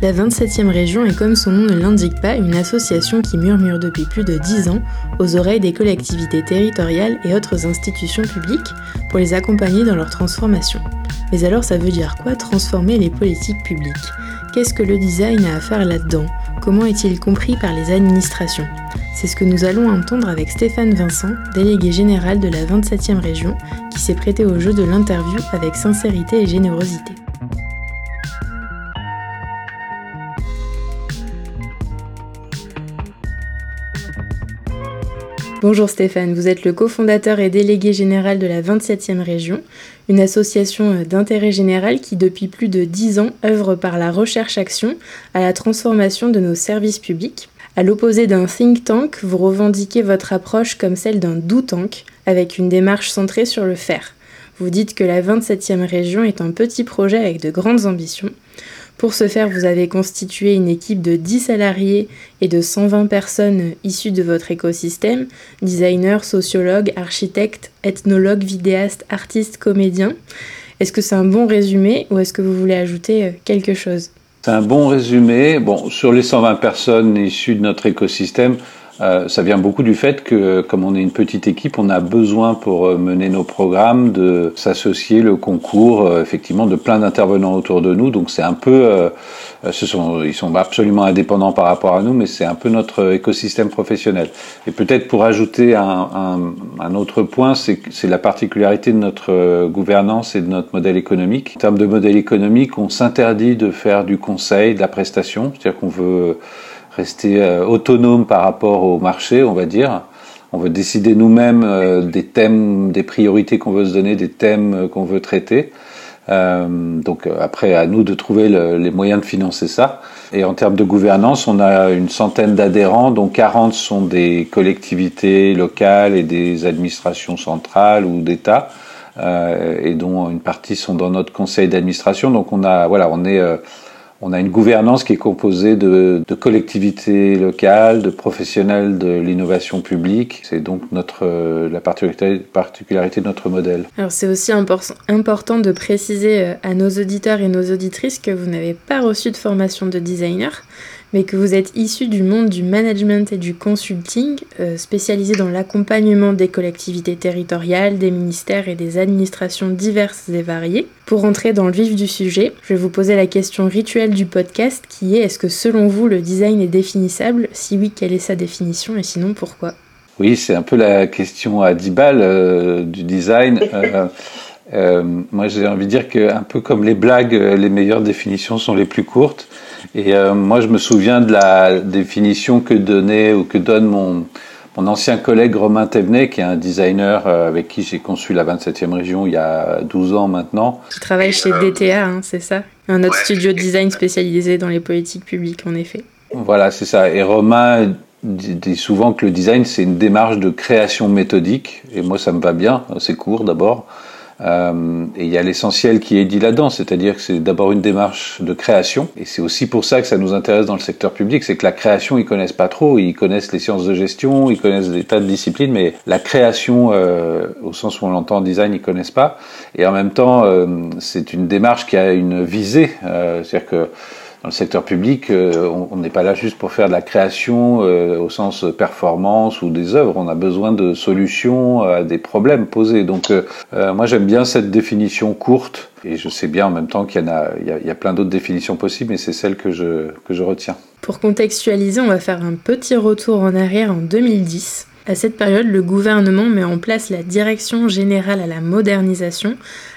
La 27e région est comme son nom ne l'indique pas une association qui murmure depuis plus de 10 ans aux oreilles des collectivités territoriales et autres institutions publiques pour les accompagner dans leur transformation. Mais alors ça veut dire quoi transformer les politiques publiques? Qu'est-ce que le design a à faire là-dedans? Comment est-il compris par les administrations? C'est ce que nous allons entendre avec Stéphane Vincent, délégué général de la 27e région, qui s'est prêté au jeu de l'interview avec sincérité et générosité. Bonjour Stéphane, vous êtes le cofondateur et délégué général de la 27e région, une association euh, d'intérêt général qui depuis plus de 10 ans œuvre par la recherche-action à la transformation de nos services publics. À l'opposé d'un think tank, vous revendiquez votre approche comme celle d'un do tank, avec une démarche centrée sur le faire. Vous dites que la 27e région est un petit projet avec de grandes ambitions. Pour ce faire, vous avez constitué une équipe de 10 salariés et de 120 personnes issues de votre écosystème, designers, sociologues, architectes, ethnologues, vidéastes, artistes, comédiens. Est-ce que c'est un bon résumé ou est-ce que vous voulez ajouter euh, quelque chose? C'est un bon résumé. Bon, sur les 120 personnes issues de notre écosystème, euh, ça vient beaucoup du fait que, comme on est une petite équipe, on a besoin pour euh, mener nos programmes de s'associer le concours, euh, effectivement, de plein d'intervenants autour de nous. Donc c'est un peu, ce sont, ils sont absolument indépendants par rapport à nous, mais c'est un peu notre écosystème professionnel. Et peut-être pour ajouter un, un, un autre point, c'est la particularité de notre gouvernance et de notre modèle économique. En termes de modèle économique, on s'interdit de faire du conseil, de la prestation, c'est-à-dire qu'on veut rester euh, autonome par rapport au marché, on va dire. On veut décider nous-mêmes euh, des thèmes, des priorités qu'on veut se donner, des thèmes euh, qu'on veut traiter. donc après, à nous de trouver les moyens de financer ça. Et en termes de gouvernance, on a une centaine d'adhérents, dont 40 sont des collectivités locales et des administrations centrales ou d'État, et dont une partie sont dans notre conseil d'administration. Donc on a, voilà, on est on a une gouvernance qui est composée de, collectivités locales, de professionnels de l'innovation publique. C'est donc notre, euh, la particularité, de notre modèle. Alors c'est aussi important de préciser euh, à nos auditeurs et nos auditrices que vous n'avez pas reçu de formation de designer mais que vous êtes issu du monde du management et du consulting, euh, spécialisé dans l'accompagnement des collectivités territoriales, des ministères et des administrations diverses et variées. Pour entrer dans le vif du sujet, je vais vous poser la question rituelle du podcast qui est est-ce que selon vous le design est définissable? Si oui, quelle est sa définition? Et sinon pourquoi? Oui, c'est un peu la question à 10 balles euh, du design. Euh, euh, moi, j'ai envie de dire que, un peu comme les blagues, les meilleures définitions sont les plus courtes. Et euh, moi, je me souviens de la définition que donnait ou que donne mon, mon ancien collègue Romain Thévenet, qui est un designer euh, avec qui j'ai conçu la 27e région il y a 12 ans maintenant. Qui travaille chez DTA, hein, c'est ça? Un autre studio de design spécialisé dans les politiques publiques, en effet. Voilà, c'est ça. Et Romain dit souvent que le design, c'est une démarche de création méthodique. Et moi, ça me va bien. C'est court d'abord. Euh, et il y a l'essentiel qui est dit là-dedans, c'est-à-dire que c'est d'abord une démarche de création, et c'est aussi pour ça que ça nous intéresse dans le secteur public, c'est que la création, ils connaissent pas trop, ils connaissent les sciences de gestion, ils connaissent des tas de disciplines, mais la création, euh, au sens où on l'entend en design, ils connaissent pas. Et en même temps, euh, c'est une démarche qui a une visée, euh, c'est-à-dire que dans le secteur public, euh, on n'est pas là juste pour faire de la création euh, au sens performance ou des œuvres. On a besoin de solutions à des problèmes posés. Donc, euh, moi, j'aime bien cette définition courte. Et je sais bien en même temps qu'il y, en a, il y a, plein d'autres définitions possibles, mais c'est celle que je, que je retiens. Pour contextualiser, on va faire un petit retour en arrière en 2010. À cette période, le gouvernement met en place la Direction générale à la modernisation,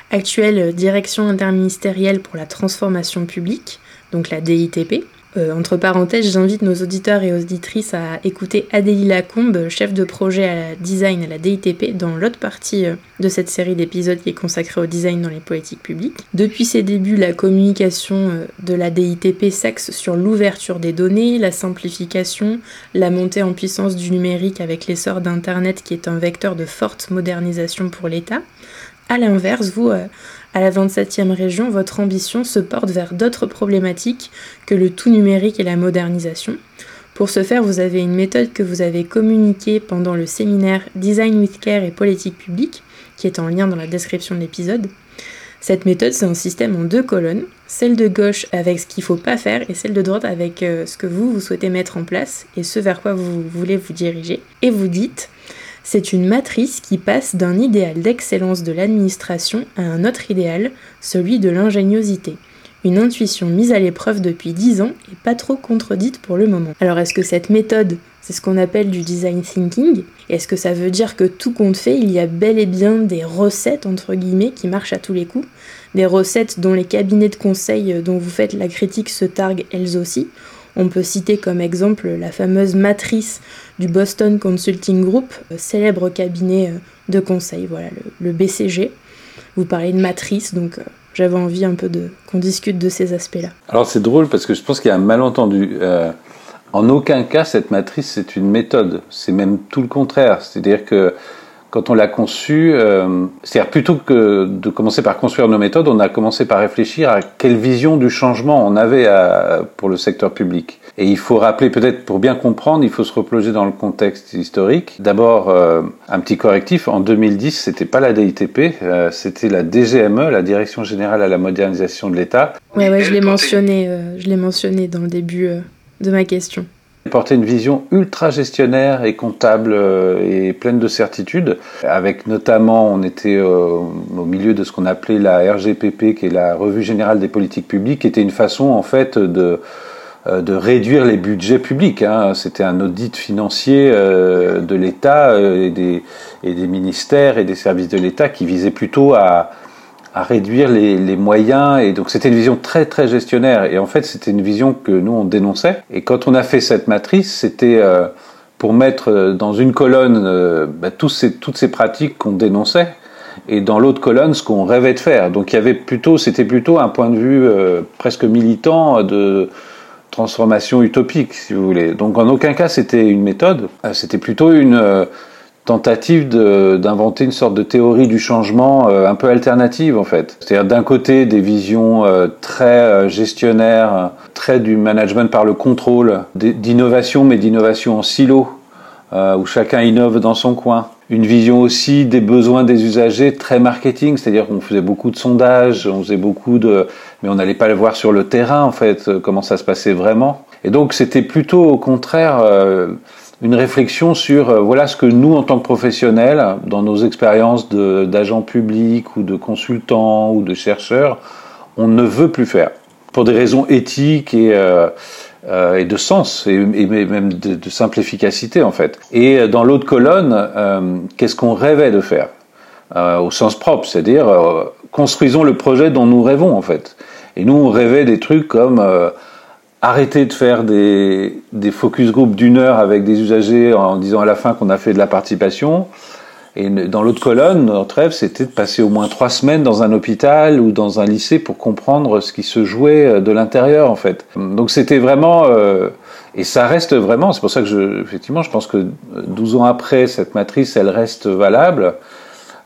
actuelle Direction interministérielle pour la transformation publique, donc la DITP. Euh, entre parenthèses, j'invite nos auditeurs et auditrices à écouter Adélie Lacombe, chef de projet à la design à la DITP, dans l'autre partie euh, de cette série d'épisodes qui est consacrée au design dans les politiques publiques. Depuis ses débuts, la communication euh, de la DITP s'axe sur l'ouverture des données, la simplification, la montée en puissance du numérique avec l'essor d'Internet qui est un vecteur de forte modernisation pour l'État. A l'inverse, vous, à la 27e région, votre ambition se porte vers d'autres problématiques que le tout numérique et la modernisation. Pour ce faire, vous avez une méthode que vous avez communiquée pendant le séminaire Design with Care et politique publique, qui est en lien dans la description de l'épisode. Cette méthode, c'est un système en deux colonnes, celle de gauche avec ce qu'il ne faut pas faire et celle de droite avec euh, ce que vous, vous souhaitez mettre en place et ce vers quoi vous voulez vous diriger. Et vous dites, c'est une matrice qui passe d'un idéal d'excellence de l'administration à un autre idéal, celui de l'ingéniosité. Une intuition mise à l'épreuve depuis 10 ans et pas trop contredite pour le moment. Alors est-ce que cette méthode, c'est ce qu'on appelle du design thinking? Est-ce que ça veut dire que tout compte fait, il y a bel et bien des recettes, entre guillemets, qui marchent à tous les coups? Des recettes dont les cabinets de conseil dont vous faites la critique se targuent elles aussi? On peut citer comme exemple la fameuse matrice du Boston Consulting Group, euh, célèbre cabinet euh, de conseil, voilà, le, BCG. Vous parlez de matrice, donc euh, j'avais envie un peu de qu'on discute de ces aspects-là. Alors c'est drôle parce que je pense qu'il y a un malentendu. en aucun cas, cette matrice, c'est une méthode. C'est même tout le contraire. C'est-à-dire que quand on l'a conçu, euh, c'est-à-dire plutôt que de commencer par construire nos méthodes, on a commencé par réfléchir à quelle vision du changement on avait pour le secteur public. Et il faut rappeler, peut-être pour bien comprendre, il faut se replonger dans le contexte historique. D'abord, euh, un petit correctif, en 2010, c'était pas la DITP, euh, c'était la DGME, la Direction Générale à la Modernisation de l'État. Ouais, ouais, je l'ai mentionné, je l'ai mentionné dans le début de ma question portait une vision ultra gestionnaire et comptable euh, et pleine de certitudes, avec notamment, on était euh, au milieu de ce qu'on appelait la RGPP, qui est la Revue Générale des Politiques Publiques, qui était une façon en fait de euh, de réduire les budgets publics. Hein. C'était un audit financier de l'État et des, et des ministères et des services de l'État qui visait plutôt à, à réduire les, moyens. Et donc c'était une vision très très gestionnaire. Et en fait c'était une vision que nous on dénonçait. Et quand on a fait cette matrice c'était euh, pour mettre euh, dans une colonne euh, bah, ces, toutes ces pratiques qu'on dénonçait. Et dans l'autre colonne ce qu'on rêvait de faire. Donc il y avait plutôt c'était plutôt un point de vue presque militant de transformation utopique si vous voulez. Donc en aucun cas c'était une méthode. C'était plutôt une tentative d'inventer une sorte de théorie du changement euh, un peu alternative en fait. C'est-à-dire d'un côté des visions euh, très euh, gestionnaires, très du management par le contrôle, d'innovation mais d'innovation en silo, où chacun innove dans son coin. Une vision aussi des besoins des usagers très marketing, c'est-à-dire qu'on faisait beaucoup de sondages, on faisait beaucoup de, mais on n'allait pas le voir sur le terrain en fait, comment ça se passait vraiment. Et donc c'était plutôt au contraire une réflexion sur euh, voilà ce que nous, en tant que professionnels, dans nos expériences d'agents publics ou de consultants ou de chercheurs, on ne veut plus faire pour des raisons éthiques et, euh, euh et de sens et, même de, de, simplificacité en fait. Et dans l'autre colonne, qu'est-ce qu'on rêvait de faire? Au sens propre, c'est-à-dire construisons le projet dont nous rêvons en fait. Et nous, on rêvait des trucs comme arrêter de faire des, focus group d'une heure avec des usagers en disant à la fin qu'on a fait de la participation. Et dans l'autre colonne, notre rêve, c'était de passer au moins trois semaines dans un hôpital ou dans un lycée pour comprendre ce qui se jouait euh, de l'intérieur, en fait. Donc c'était vraiment, euh, et ça reste vraiment, c'est pour ça que je, effectivement, je pense que 12 ans après, cette matrice, elle reste valable.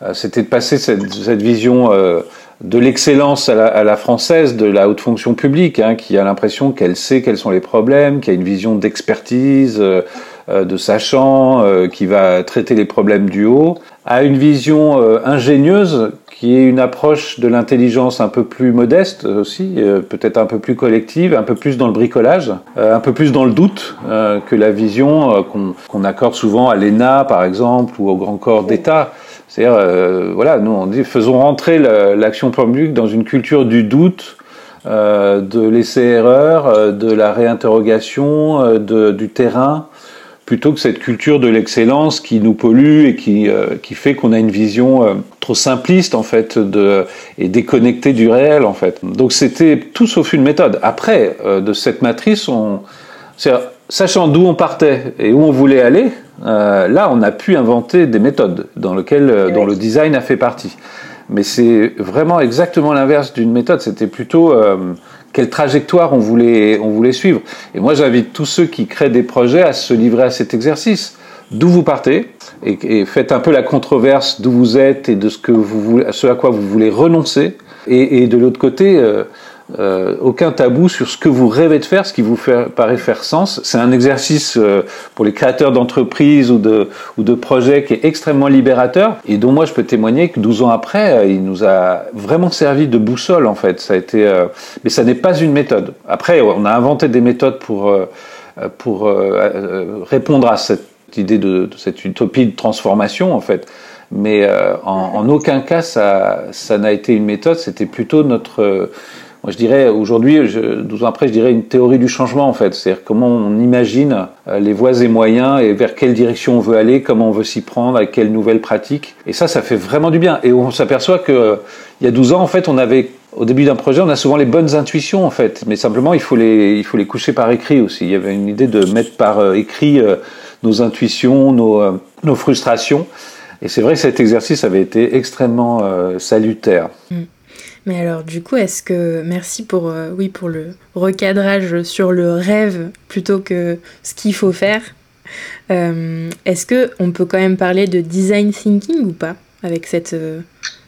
Euh, c'était de passer cette, vision euh, de l'excellence à, la, française de la haute fonction publique, hein, qui a l'impression qu'elle sait quels sont les problèmes, qui a une vision d'expertise, euh, de sachant, qui va traiter les problèmes du haut, à une vision ingénieuse qui est une approche de l'intelligence un peu plus modeste aussi, peut-être un peu plus collective, un peu plus dans le bricolage, un peu plus dans le doute que la vision qu'on accorde souvent à l'ENA par exemple ou au grand corps d'État. C'est-à-dire, euh, voilà, nous on dit faisons rentrer l'action publique dans une culture du doute, euh, de l'essai-erreur, euh, de la réinterrogation, de, du terrain, plutôt que cette culture de l'excellence qui nous pollue et qui, qui fait qu'on a une vision trop simpliste en fait de, et déconnectée du réel en fait. Donc c'était tout sauf une méthode. Après, de cette matrice, on, sachant d'où on partait et où on voulait aller, là on a pu inventer des méthodes dans lesquelles dont le design a fait partie. Mais c'est vraiment exactement l'inverse d'une méthode. C'était plutôt quelle trajectoire on voulait, on voulait suivre. Et moi, j'invite tous ceux qui créent des projets à se livrer à cet exercice. D'où vous partez et, faites un peu la controverse d'où vous êtes et de ce que vous voulez, ce à quoi vous voulez renoncer. Et, de l'autre côté, euh, aucun tabou sur ce que vous rêvez de faire, ce qui vous fait, paraît faire sens. C'est un exercice euh, pour les créateurs d'entreprises ou de, projets qui est extrêmement libérateur et dont moi je peux témoigner que 12 ans après, euh, il nous a vraiment servi de boussole en fait. Ça a été, mais ça n'est pas une méthode. Après, on a inventé des méthodes pour, répondre à cette idée de, cette utopie de transformation en fait. Mais en, aucun cas ça n'a été une méthode. C'était plutôt notre moi, je dirais aujourd'hui, 12 ans après, je dirais une théorie du changement en fait. C'est-à-dire comment on imagine euh, les voies et moyens et vers quelle direction on veut aller, comment on veut s'y prendre, avec quelles nouvelles pratiques. Et ça, ça fait vraiment du bien. Et on s'aperçoit que il y a 12 ans, en fait, on avait au début d'un projet, on a souvent les bonnes intuitions en fait, mais simplement il faut les il faut les coucher par écrit aussi. Il y avait une idée de mettre par euh, écrit euh, nos intuitions, nos nos frustrations. Et c'est vrai que cet exercice avait été extrêmement salutaire. Mm. Mais alors du coup, est-ce que merci pour euh, oui pour le recadrage sur le rêve plutôt que ce qu'il faut faire. Euh, est-ce que on peut quand même parler de design thinking ou pas avec cette euh,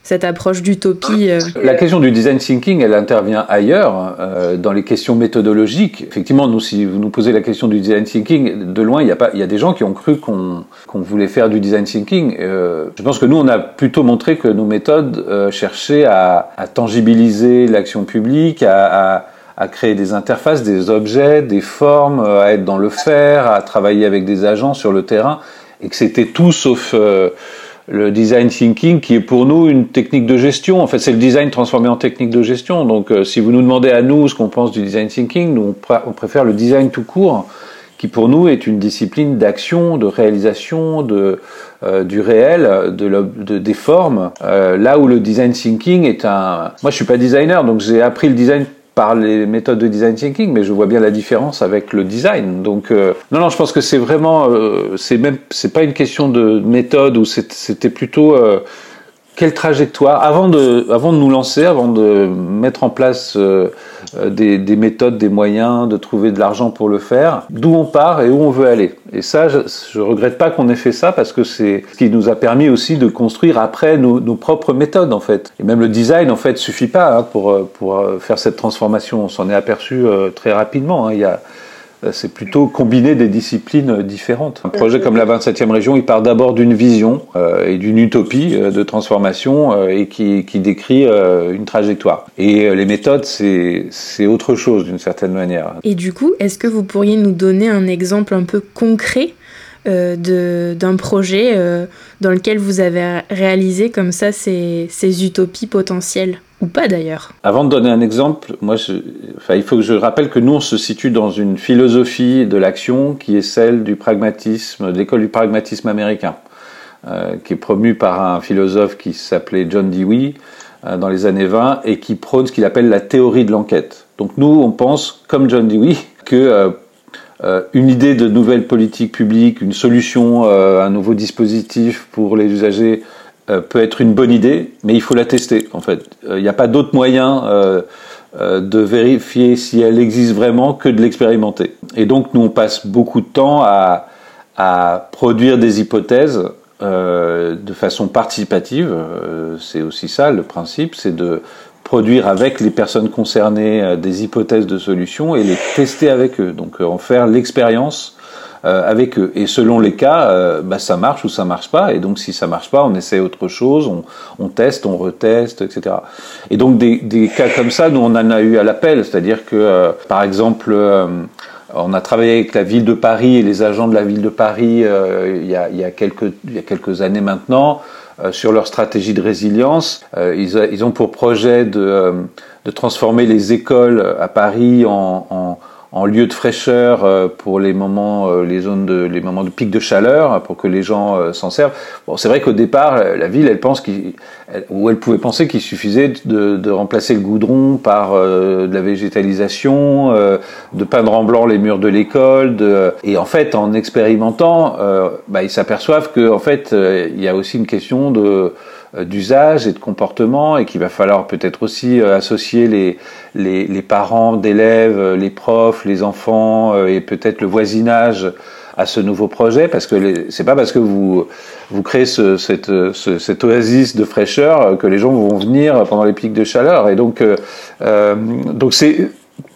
cette approche d'utopie euh. La question du design thinking, elle intervient ailleurs, euh, dans les questions méthodologiques. Effectivement, nous, si vous nous posez la question du design thinking, de loin, il y a y a des gens qui ont cru qu'on voulait faire du design thinking. Euh, je pense que nous, on a plutôt montré que nos méthodes cherchaient à, tangibiliser l'action publique, à, créer des interfaces, des objets, des formes, à être dans le faire, à travailler avec des agents sur le terrain, et que c'était tout sauf le design thinking qui est pour nous une technique de gestion. En fait, c'est le design transformé en technique de gestion. Donc, euh, si vous nous demandez à nous ce qu'on pense du design thinking, nous, on, préfère le design tout court, qui pour nous est une discipline d'action, de réalisation, de, euh, du réel, de, de des formes. Euh, là où le design thinking est un... Moi, je suis pas designer, donc j'ai appris le design par les méthodes de design thinking, mais je vois bien la différence avec le design. Donc euh, non, non, je pense que c'est vraiment, euh, c'est même, c'est pas une question de méthode ou c'était plutôt euh, quelle trajectoire avant de, avant de nous lancer, avant de mettre en place euh, euh, des, des, méthodes, des moyens, de trouver de l'argent pour le faire, d'où on part et où on veut aller. Et ça, je, je regrette pas qu'on ait fait ça parce que c'est ce qui nous a permis aussi de construire après nos, nos, propres méthodes en fait. Et même le design en fait suffit pas hein, pour euh, pour faire cette transformation. On s'en est aperçu très rapidement. Hein. Il y a euh, c'est plutôt combiner des disciplines différentes. Un projet comme la 27e région, il part d'abord d'une vision euh, et d'une utopie euh, de transformation et qui décrit une trajectoire. Et les méthodes, c'est autre chose d'une certaine manière. Et du coup, est-ce que vous pourriez nous donner un exemple un peu concret d'un projet dans lequel vous avez réalisé comme ça ces, utopies potentielles ou pas d'ailleurs. Avant de donner un exemple, moi, enfin, il faut que je rappelle que nous, on se situe dans une philosophie de l'action qui est celle du pragmatisme, de l'école du pragmatisme américain, euh, qui est promue par un philosophe qui s'appelait John Dewey euh, dans les années 20 et qui prône ce qu'il appelle la théorie de l'enquête. Donc nous, on pense, comme John Dewey, que euh, euh une idée de nouvelle politique publique, une solution, euh, un nouveau dispositif pour les usagers euh, peut être une bonne idée, mais il faut la tester en fait. Il euh, n'y a pas d'autre moyen euh, de vérifier si elle existe vraiment que de l'expérimenter. Et donc nous on passe beaucoup de temps à produire des hypothèses de façon participative. c'est aussi ça le principe, c'est de produire avec les personnes concernées des hypothèses de solutions et les tester avec eux. Donc en faire l'expérience euh, avec eux. Et selon les cas, euh, bah, ça marche ou ça marche pas. Et donc si ça marche pas, on essaie autre chose, on, on teste, on reteste, etc. Et donc des, des, cas comme ça, nous on en a eu à l'appel, c'est-à-dire que euh, par exemple on a travaillé avec la ville de Paris et les agents de la ville de Paris il, y a, il, y a quelques, il y a quelques années maintenant sur leur stratégie de résilience. ils, ils, ont pour projet de, de transformer les écoles à Paris en, en en lieu de fraîcheur euh, pour les moments, euh, les zones de, les moments de pic de chaleur, hein, pour que les gens euh, s'en servent. Bon, c'est vrai qu'au départ, la ville, elle pense qu'il, ou elle pouvait penser qu'il suffisait de, de, remplacer le goudron par de la végétalisation, de peindre en blanc les murs de l'école, de... et en fait, en expérimentant, bah, ils s'aperçoivent que en fait, il y a aussi une question de d'usage et de comportement et qu'il va falloir peut-être aussi euh, associer les, les, parents d'élèves, euh, les profs, les enfants et peut-être le voisinage à ce nouveau projet parce que c'est pas parce que vous vous créez ce, cette, ce, cette oasis de fraîcheur que les gens vont venir pendant les pics de chaleur. Et donc euh, donc c'est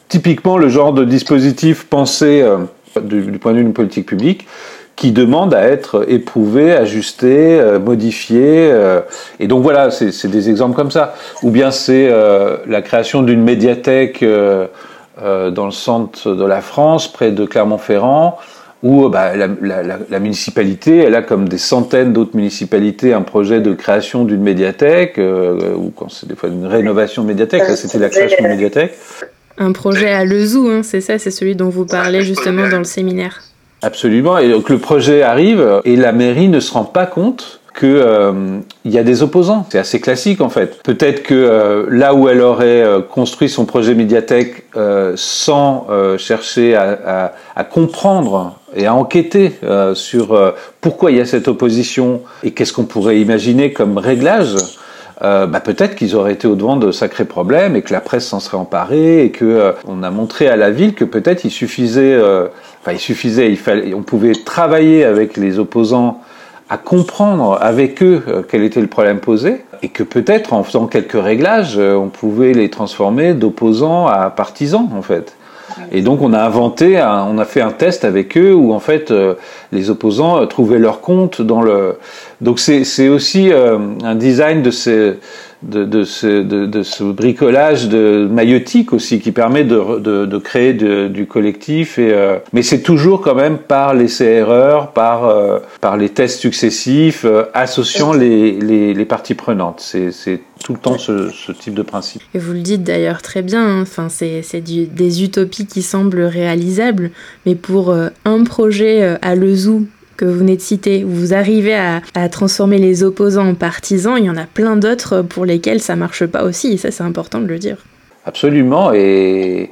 typiquement le genre de dispositif pensé du, du, point de vue d'une politique publique qui demande à être éprouvé, ajusté, euh, modifié. Euh, et donc voilà, c'est des exemples comme ça. Ou bien c'est euh, la création d'une médiathèque dans le centre de la France, près de Clermont-Ferrand, où bah, la, la, la, municipalité, elle a comme des centaines d'autres municipalités un projet de création d'une médiathèque, ou quand c'est des fois une rénovation de médiathèque, là c'était la création d'une médiathèque. Un projet à Lezou, hein, c'est ça, c'est celui dont vous parlez justement dans le séminaire. Absolument. Et donc le projet arrive et la mairie ne se rend pas compte qu'il euh, y a des opposants. C'est assez classique en fait. Peut-être que euh, là où elle aurait euh, construit son projet médiathèque euh, sans chercher à, à, à, comprendre et à enquêter sur pourquoi il y a cette opposition et qu'est-ce qu'on pourrait imaginer comme réglage, euh, bah peut-être qu'ils auraient été au devant de sacrés problèmes et que la presse s'en serait emparée et que euh, on a montré à la ville que peut-être il suffisait, euh, enfin il suffisait, il fallait, on pouvait travailler avec les opposants à comprendre avec eux quel était le problème posé et que peut-être en faisant quelques réglages, on pouvait les transformer d'opposants à partisans en fait. Et donc on a inventé, on a fait un test avec eux où en fait euh, les opposants euh, trouvaient leur compte dans le. Donc c'est aussi euh, un design de ces de, de, ce, de, de, ce, bricolage de maillotique aussi qui permet de, créer du collectif. Et, euh, mais c'est toujours quand même par l'essai-erreur, par, euh, par les tests successifs, euh, associant les, les, les, parties prenantes. C'est tout le temps ce, ce, type de principe. Et vous le dites d'ailleurs très bien, hein. enfin, c'est des utopies qui semblent réalisables, mais pour un projet à Lezou que vous venez de citer, où vous arrivez à, transformer les opposants en partisans, il y en a plein d'autres pour lesquels ça marche pas aussi, et ça c'est important de le dire. Absolument, et,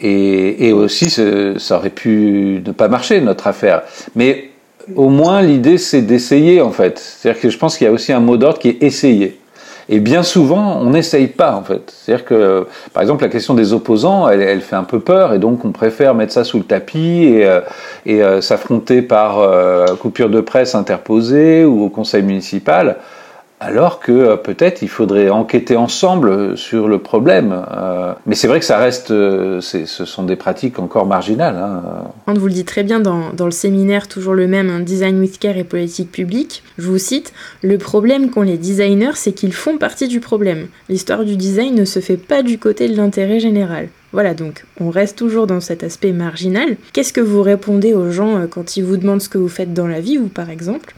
et, aussi ça aurait pu ne pas marcher notre affaire. Mais au moins l'idée c'est d'essayer en fait. C'est-à-dire que je pense qu'il y a aussi un mot d'ordre qui est essayer. Et bien souvent, on n'essaye pas, en fait. C'est-à-dire que, par exemple, la question des opposants, elle, fait un peu peur, et donc on préfère mettre ça sous le tapis et, euh, euh, s'affronter par euh, coupure de presse interposée ou au conseil municipal alors que euh, peut-être il faudrait enquêter ensemble sur le problème. Euh, mais c'est vrai que ça reste, euh, ce sont des pratiques encore marginales. Hein. On vous le dit très bien dans, le séminaire, toujours le même, un Design with Care et politique publique. Je vous cite, le problème qu'ont les designers, c'est qu'ils font partie du problème. L'histoire du design ne se fait pas du côté de l'intérêt général. Voilà, donc on reste toujours dans cet aspect marginal. Qu'est-ce que vous répondez aux gens quand ils vous demandent ce que vous faites dans la vie, vous par exemple?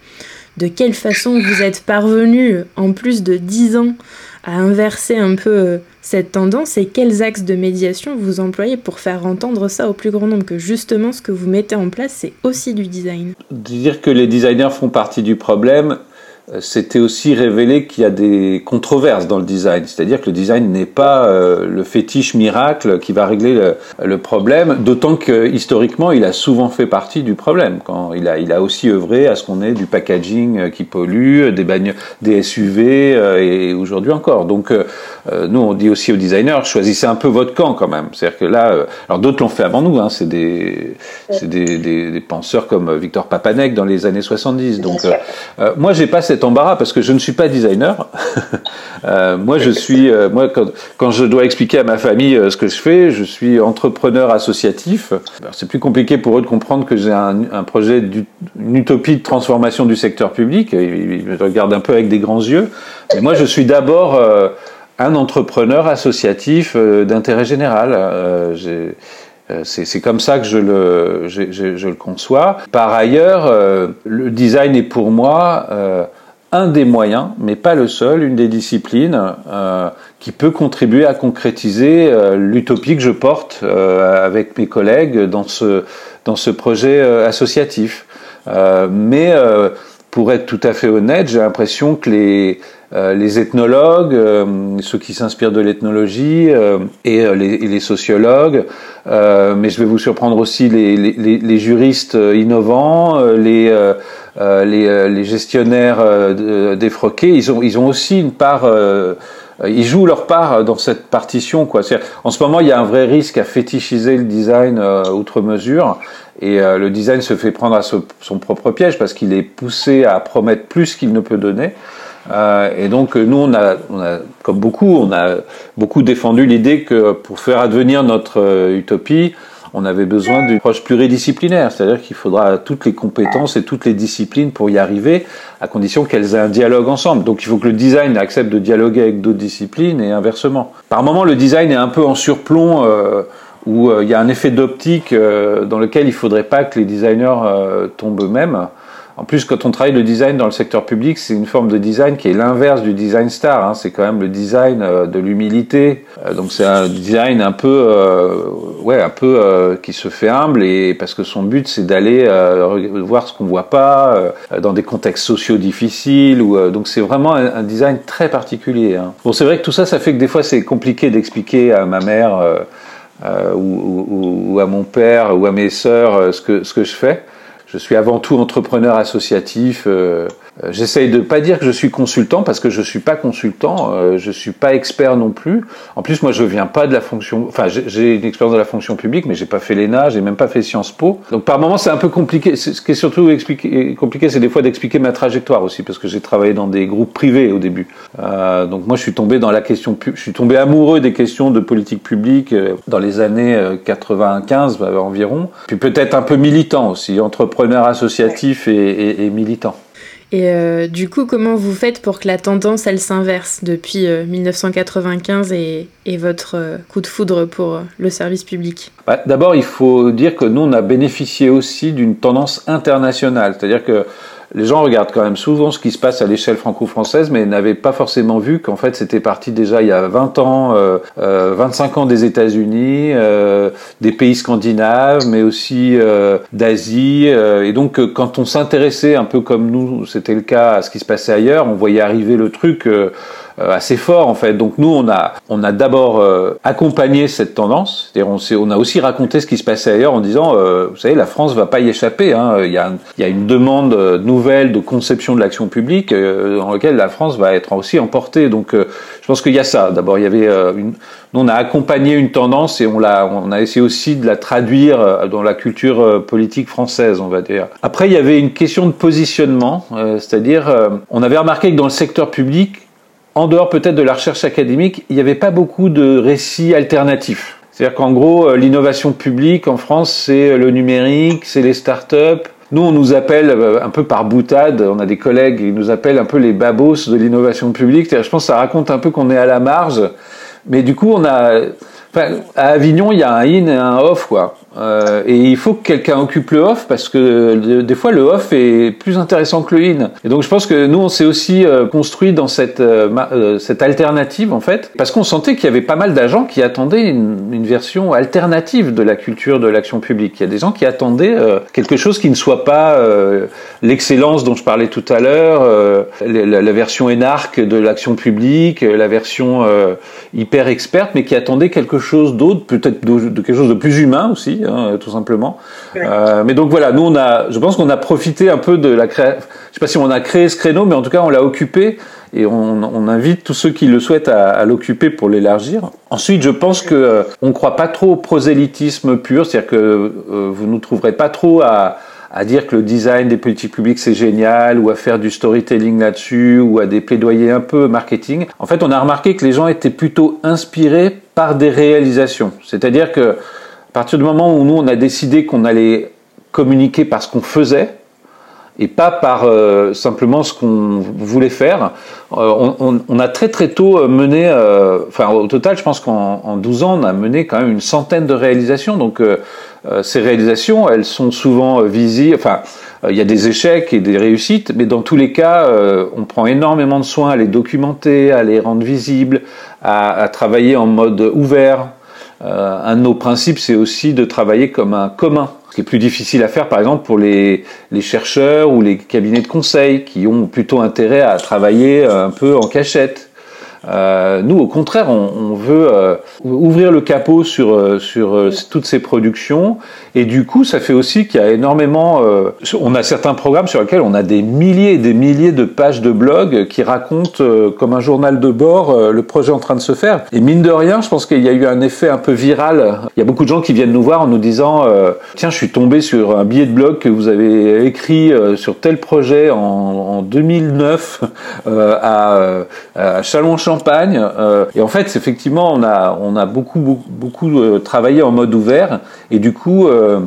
De quelle façon vous êtes parvenu, en plus de 10 ans, à inverser un peu euh, cette tendance et quels axes de médiation vous employez pour faire entendre ça au plus grand nombre, que justement ce que vous mettez en place, c'est aussi du design. Dire que les designers font partie du problème, c'était aussi révélé qu'il y a des controverses dans le design. C'est-à-dire que le design n'est pas euh, le fétiche miracle qui va régler le, le problème, d'autant que historiquement, il a souvent fait partie du problème. Quand il a, il a aussi œuvré à ce qu'on ait du packaging euh, qui pollue, des bagnoles, des SUV, et aujourd'hui encore. Donc, nous, on dit aussi aux designers, choisissez un peu votre camp quand même. C'est-à-dire que là, alors d'autres l'ont fait avant nous. Hein, c'est des, c'est des, des, des, penseurs comme Victor Papanek dans les années 70. Donc, moi, j'ai pas cet embarras parce que je ne suis pas designer. euh, moi, je suis, euh, moi, quand, je dois expliquer à ma famille euh, ce que je fais, je suis entrepreneur associatif. C'est plus compliqué pour eux de comprendre que j'ai un, projet, une utopie de transformation du secteur public. Ils, me regardent un peu avec des grands yeux. Mais moi, je suis d'abord un entrepreneur associatif d'intérêt général. c'est comme ça que je, le conçois. Par ailleurs, le design est pour moi un des moyens, mais pas le seul, une des disciplines euh, qui peut contribuer à concrétiser euh, l'utopie que je porte euh, avec mes collègues dans ce, dans ce projet associatif. mais pour être tout à fait honnête, j'ai l'impression que les, les ethnologues, ceux qui s'inspirent de l'ethnologie et les, les, sociologues, mais je vais vous surprendre aussi les, les, les juristes innovants, les euh, les, euh, gestionnaires euh, défroqués, ils ont, ils ont aussi une part ils jouent leur part dans cette partition. Quoi. En ce moment, il y a un vrai risque à fétichiser le design outre mesure, et le design se fait prendre à son propre piège parce qu'il est poussé à promettre plus qu'il ne peut donner. Et donc nous, on a, comme beaucoup, on a beaucoup défendu l'idée que pour faire advenir notre utopie, on avait besoin d'une approche pluridisciplinaire, c'est-à-dire qu'il faudra toutes les compétences et toutes les disciplines pour y arriver, à condition qu'elles aient un dialogue ensemble. Donc il faut que le design accepte de dialoguer avec d'autres disciplines et inversement. Par moment, le design est un peu en surplomb. Euh, où euh, il y a un effet d'optique euh, dans lequel il ne faudrait pas que les designers tombent eux-mêmes. En plus, quand on travaille le design dans le secteur public, c'est une forme de design qui est l'inverse du design star. Hein. C'est quand même le design euh, de l'humilité. Euh, donc c'est un design un peu, euh, ouais, un peu qui se fait humble et parce que son but c'est d'aller voir ce qu'on voit pas dans des contextes sociaux difficiles. Donc c'est vraiment un, design très particulier. Hein. Bon, c'est vrai que tout ça, ça fait que des fois c'est compliqué d'expliquer à ma mère. ou, ou, ou, à mon père ou à mes sœurs ce que ce que je fais. Je suis avant tout entrepreneur associatif. Euh, j'essaye de pas dire que je suis consultant parce que je suis pas consultant, euh, je suis pas expert non plus. En plus, moi, je viens pas de la fonction. Enfin, j'ai une expérience de la fonction publique, mais j'ai pas fait l'ENA, j'ai même pas fait Sciences Po. Donc, par moments, c'est un peu compliqué. Ce qui est surtout compliqué, c'est des fois d'expliquer ma trajectoire aussi, parce que j'ai travaillé dans des groupes privés au début. Euh, donc, moi, je suis tombé dans la question. Je suis tombé amoureux des questions de politique publique euh, dans les années 95 euh, environ. Puis peut-être un peu militant aussi, entrepreneur associatif et militant. Et euh, du coup, comment vous faites pour que la tendance, elle s'inverse depuis 1995 euh, et, votre euh, coup de foudre pour le service public? Bah, D'abord, il faut dire que nous, on a bénéficié aussi d'une tendance internationale. C'est-à-dire que les gens regardent quand même souvent ce qui se passe à l'échelle franco-française, mais n'avaient pas forcément vu qu'en fait c'était parti déjà il y a 20 ans, euh, 25 euh, ans des États-Unis, euh, des pays scandinaves, mais aussi euh, d'Asie. et donc quand on s'intéressait un peu comme nous, c'était le cas à ce qui se passait ailleurs, on voyait arriver le truc euh, assez fort en fait. Donc nous on a on a d'abord euh, accompagné cette tendance, c'est-à-dire on, on a aussi raconté ce qui se passait ailleurs en disant euh, vous savez la France va pas y échapper. Hein. Il, y a, il y a une demande nouvelle de conception de l'action publique dans laquelle la France va être aussi emportée. Donc je pense qu'il y a ça. D'abord il y avait une on a accompagné une tendance et on l'a, on a essayé aussi de la traduire dans la culture politique française, on va dire. Après, il y avait une question de positionnement, c'est-à-dire, on avait remarqué que dans le secteur public, en dehors peut-être de la recherche académique, il n'y avait pas beaucoup de récits alternatifs. C'est-à-dire qu'en gros, euh, l'innovation publique en France, c'est euh, le numérique, c'est les startups. Nous, on nous appelle euh, un peu par boutade, on a des collègues qui nous appellent un peu les babos de l'innovation publique. Je pense que ça raconte un peu qu'on est à la marge. Mais du coup, on a, enfin, à Avignon, il y a un in et un off, quoi. Euh, et il faut que quelqu'un occupe le off parce que des fois le off est plus intéressant que le in. Et donc je pense que nous on s'est aussi euh, construit dans cette euh, cette alternative en fait parce qu'on sentait qu'il y avait pas mal d'agents qui attendaient une, version alternative de la culture de l'action publique. Il y a des gens qui attendaient quelque chose qui ne soit pas l'excellence dont je parlais tout à l'heure, la, version énarque de l'action publique, la version hyper experte, mais qui attendaient quelque chose d'autre, peut-être de quelque chose de plus humain aussi Hein, tout simplement. Euh, mais donc voilà, nous on a, je pense qu'on a profité un peu de la création. Je sais pas si on a créé ce créneau, mais en tout cas on l'a occupé et on, on, invite tous ceux qui le souhaitent à, à l'occuper pour l'élargir. Ensuite, je pense que euh, on ne croit pas trop au prosélytisme pur, c'est-à-dire que euh, vous ne trouverez pas trop à, à dire que le design des politiques publiques c'est génial ou à faire du storytelling là-dessus ou à des plaidoyers un peu marketing. En fait, on a remarqué que les gens étaient plutôt inspirés par des réalisations. C'est-à-dire que à partir du moment où nous, on a décidé qu'on allait communiquer par ce qu'on faisait, et pas par euh, simplement ce qu'on voulait faire. Euh, on, a très très tôt mené, euh, enfin au total, je pense qu'en 12 ans, on a mené quand même une centaine de réalisations. Donc ces réalisations, elles sont souvent visibles. Enfin, il y a des échecs et des réussites, mais dans tous les cas, on prend énormément de soin à les documenter, à les rendre visibles, à travailler en mode ouvert. Un de nos principes, c'est aussi de travailler comme un commun. Ce qui est plus difficile à faire, par exemple, pour les, les chercheurs ou les cabinets de conseil qui ont plutôt intérêt à travailler un peu en cachette. Euh, nous, au contraire, on, veut euh, ouvrir le capot sur, euh, sur toutes ces productions. Et du coup, ça fait aussi qu'il y a énormément... on a certains programmes sur lesquels on a des milliers et des milliers de pages de blog qui racontent, comme un journal de bord, le projet en train de se faire. Et mine de rien, je pense qu'il y a eu un effet un peu viral. Il y a beaucoup de gens qui viennent nous voir en nous disant Tiens, je suis tombé sur un billet de blog que vous avez écrit sur tel projet en, en 2009 à, à Chalon-Champlain Euh, et en fait, effectivement, on a, on a beaucoup, beaucoup, euh, travaillé en mode ouvert. Et du coup, euh,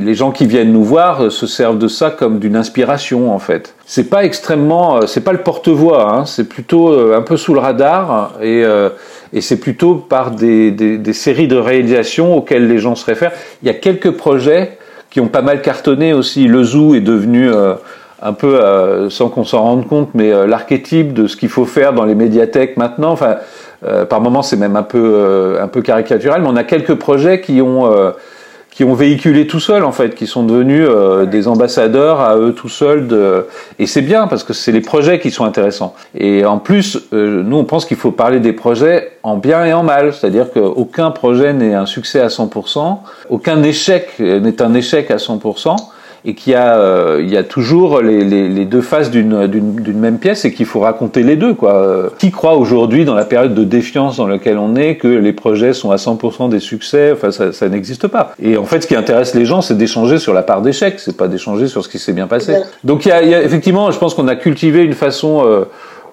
les gens qui viennent nous voir se servent de ça comme d'une inspiration, en fait. C'est pas extrêmement, c'est pas le porte-voix. Hein, c'est plutôt un peu sous le radar et c'est plutôt par des, des, des, séries de réalisations auxquelles les gens se réfèrent. Il y a quelques projets qui ont pas mal cartonné aussi. Le zoo est devenu un peu euh, sans qu'on s'en rende compte, mais euh, l'archétype de ce qu'il faut faire dans les médiathèques maintenant. Enfin, euh, par moments c'est même un peu un peu caricatural, mais on a quelques projets qui ont qui ont véhiculé tout seuls en fait, qui sont devenus des ambassadeurs à eux tout seuls. De... Et c'est bien parce que c'est les projets qui sont intéressants. Et en plus, nous on pense qu'il faut parler des projets en bien et en mal, c'est-à-dire qu'aucun projet n'est un succès à 100%, aucun échec n'est un échec à 100% et qu'il y, a, euh, il y a toujours les, les, les deux faces d'une, d'une, même pièce et qu'il faut raconter les deux. Quoi. Qui croit aujourd'hui, dans la période de défiance dans laquelle on est, que les projets sont à 100% des succès? Enfin, ça, ça n'existe pas. Et en fait, ce qui intéresse les gens, c'est d'échanger sur la part d'échec, c'est pas d'échanger sur ce qui s'est bien passé. Donc, il y a, il y a effectivement, je pense qu'on a cultivé une façon... Euh,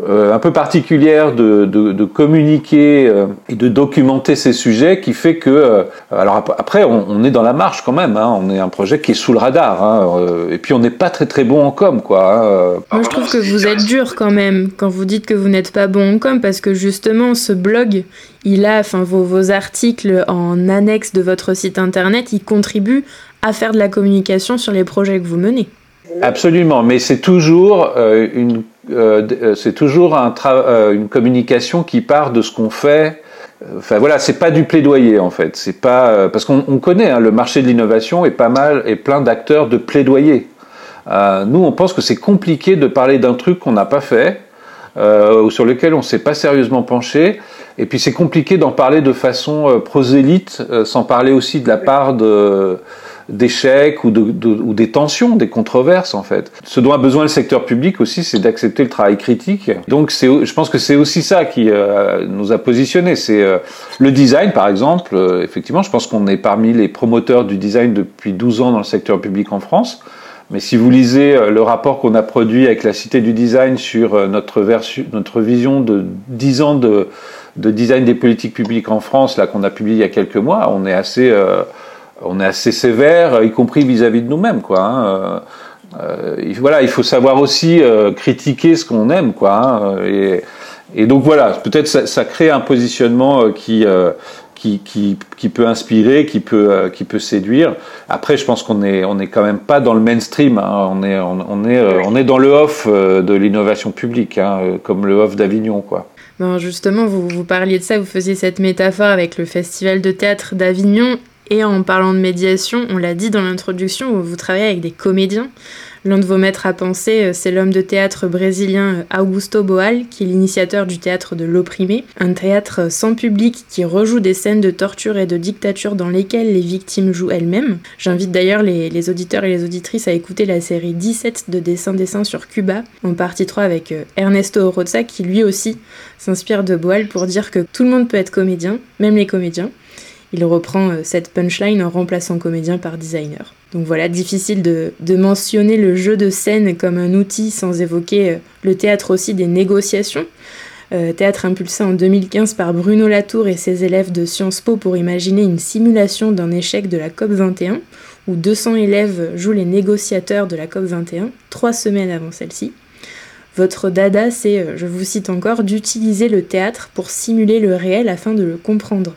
euh, un peu particulière de, de, de communiquer euh, et de documenter ces sujets qui fait que euh, alors après on, on, est dans la marche quand même hein, on est un projet qui est sous le radar hein, et puis on n'est pas très très bon en com quoi hein, moi je trouve que vous êtes dur quand même quand vous dites que vous n'êtes pas bon en com parce que justement ce blog il a enfin vos, vos articles en annexe de votre site internet ils contribuent à faire de la communication sur les projets que vous menez. Absolument, mais c'est toujours euh, une euh, euh, c'est toujours un une communication qui part de ce qu'on fait. Enfin voilà, c'est pas du plaidoyer en fait. C'est pas parce qu'on connaît hein, le marché de l'innovation est pas mal et plein d'acteurs de plaidoyer. nous, on pense que c'est compliqué de parler d'un truc qu'on n'a pas fait ou sur lequel on s'est pas sérieusement penché. Et puis c'est compliqué d'en parler de façon prosélyte, sans parler aussi de la part de d'échecs ou, de, ou des tensions, des controverses en fait. Ce dont a besoin le secteur public aussi, c'est d'accepter le travail critique. Donc je pense que c'est aussi ça qui euh, nous a positionnés. C'est euh, le design par exemple. Euh, effectivement, je pense qu'on est parmi les promoteurs du design depuis 12 ans dans le secteur public en France. Mais si vous lisez le rapport qu'on a produit avec la Cité du Design sur notre, vision de 10 ans de design des politiques publiques en France, là qu'on a publié il y a quelques mois, on est assez on est assez sévère, y compris vis-à-vis de nous-mêmes, quoi. Hein. Euh, euh, voilà, il faut savoir aussi euh, critiquer ce qu'on aime, quoi. Hein. Et, donc voilà, peut-être ça, ça, crée un positionnement qui, qui, peut inspirer, qui peut, qui peut séduire. Après, je pense qu'on est, on est quand même pas dans le mainstream. Hein. On est, on, est, on est dans le off de l'innovation publique, comme le off d'Avignon, quoi. Ben justement, vous, vous parliez de ça, vous faisiez cette métaphore avec le festival de théâtre d'Avignon et en parlant de médiation, on l'a dit dans l'introduction, vous travaillez avec des comédiens. L'un de vos maîtres à penser, euh, c'est l'homme de théâtre brésilien euh, Augusto Boal, qui est l'initiateur du théâtre de l'opprimé, un théâtre sans public qui rejoue des scènes de torture et de dictature dans lesquelles les victimes jouent elles-mêmes. J'invite d'ailleurs les, auditeurs et les auditrices à écouter la série 17 de dessins-dessins sur Cuba, en partie 3 avec euh, Ernesto Oroza, qui lui aussi s'inspire de Boal pour dire que tout le monde peut être comédien, même les comédiens. Il reprend euh, cette punchline en remplaçant comédien par designer. Donc voilà, difficile de, mentionner le jeu de scène comme un outil sans évoquer euh, le théâtre aussi des négociations. Euh, théâtre impulsé en 2015 par Bruno Latour et ses élèves de Sciences Po pour imaginer une simulation d'un échec de la COP 21, où 200 élèves jouent les négociateurs de la COP 21, trois semaines avant celle-ci. Votre dada, c'est, je vous cite encore, d'utiliser le théâtre pour simuler le réel afin de le comprendre.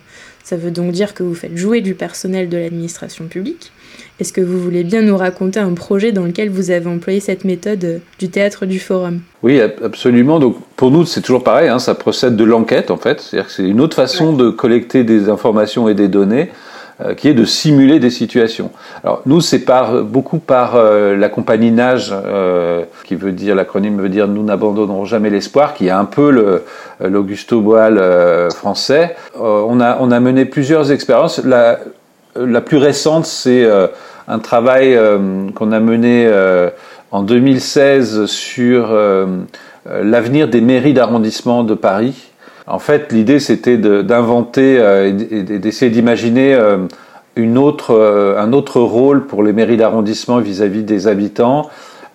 Ça veut donc dire que vous faites jouer du personnel de l'administration publique. Est-ce que vous voulez bien nous raconter un projet dans lequel vous avez employé cette méthode euh, du théâtre du forum? Oui, absolument. Donc pour nous, c'est toujours pareil. Hein, ça procède de l'enquête en fait. C'est-à-dire que c'est une autre façon de collecter des informations et des données qui est de simuler des situations. Alors nous, c'est par beaucoup par euh, la compagnie Nage, euh, qui veut dire l'acronyme veut dire nous n'abandonnerons jamais l'espoir, qui est un peu l'Augusto Boal français. on a on a mené plusieurs expériences. La la plus récente, c'est un travail qu'on a mené en 2016 sur l'avenir des mairies d'arrondissement de Paris en fait, l'idée, c'était d'inventer euh, et d'essayer d'imaginer euh, une autre, euh, un autre rôle pour les mairies d'arrondissement vis-à-vis des habitants.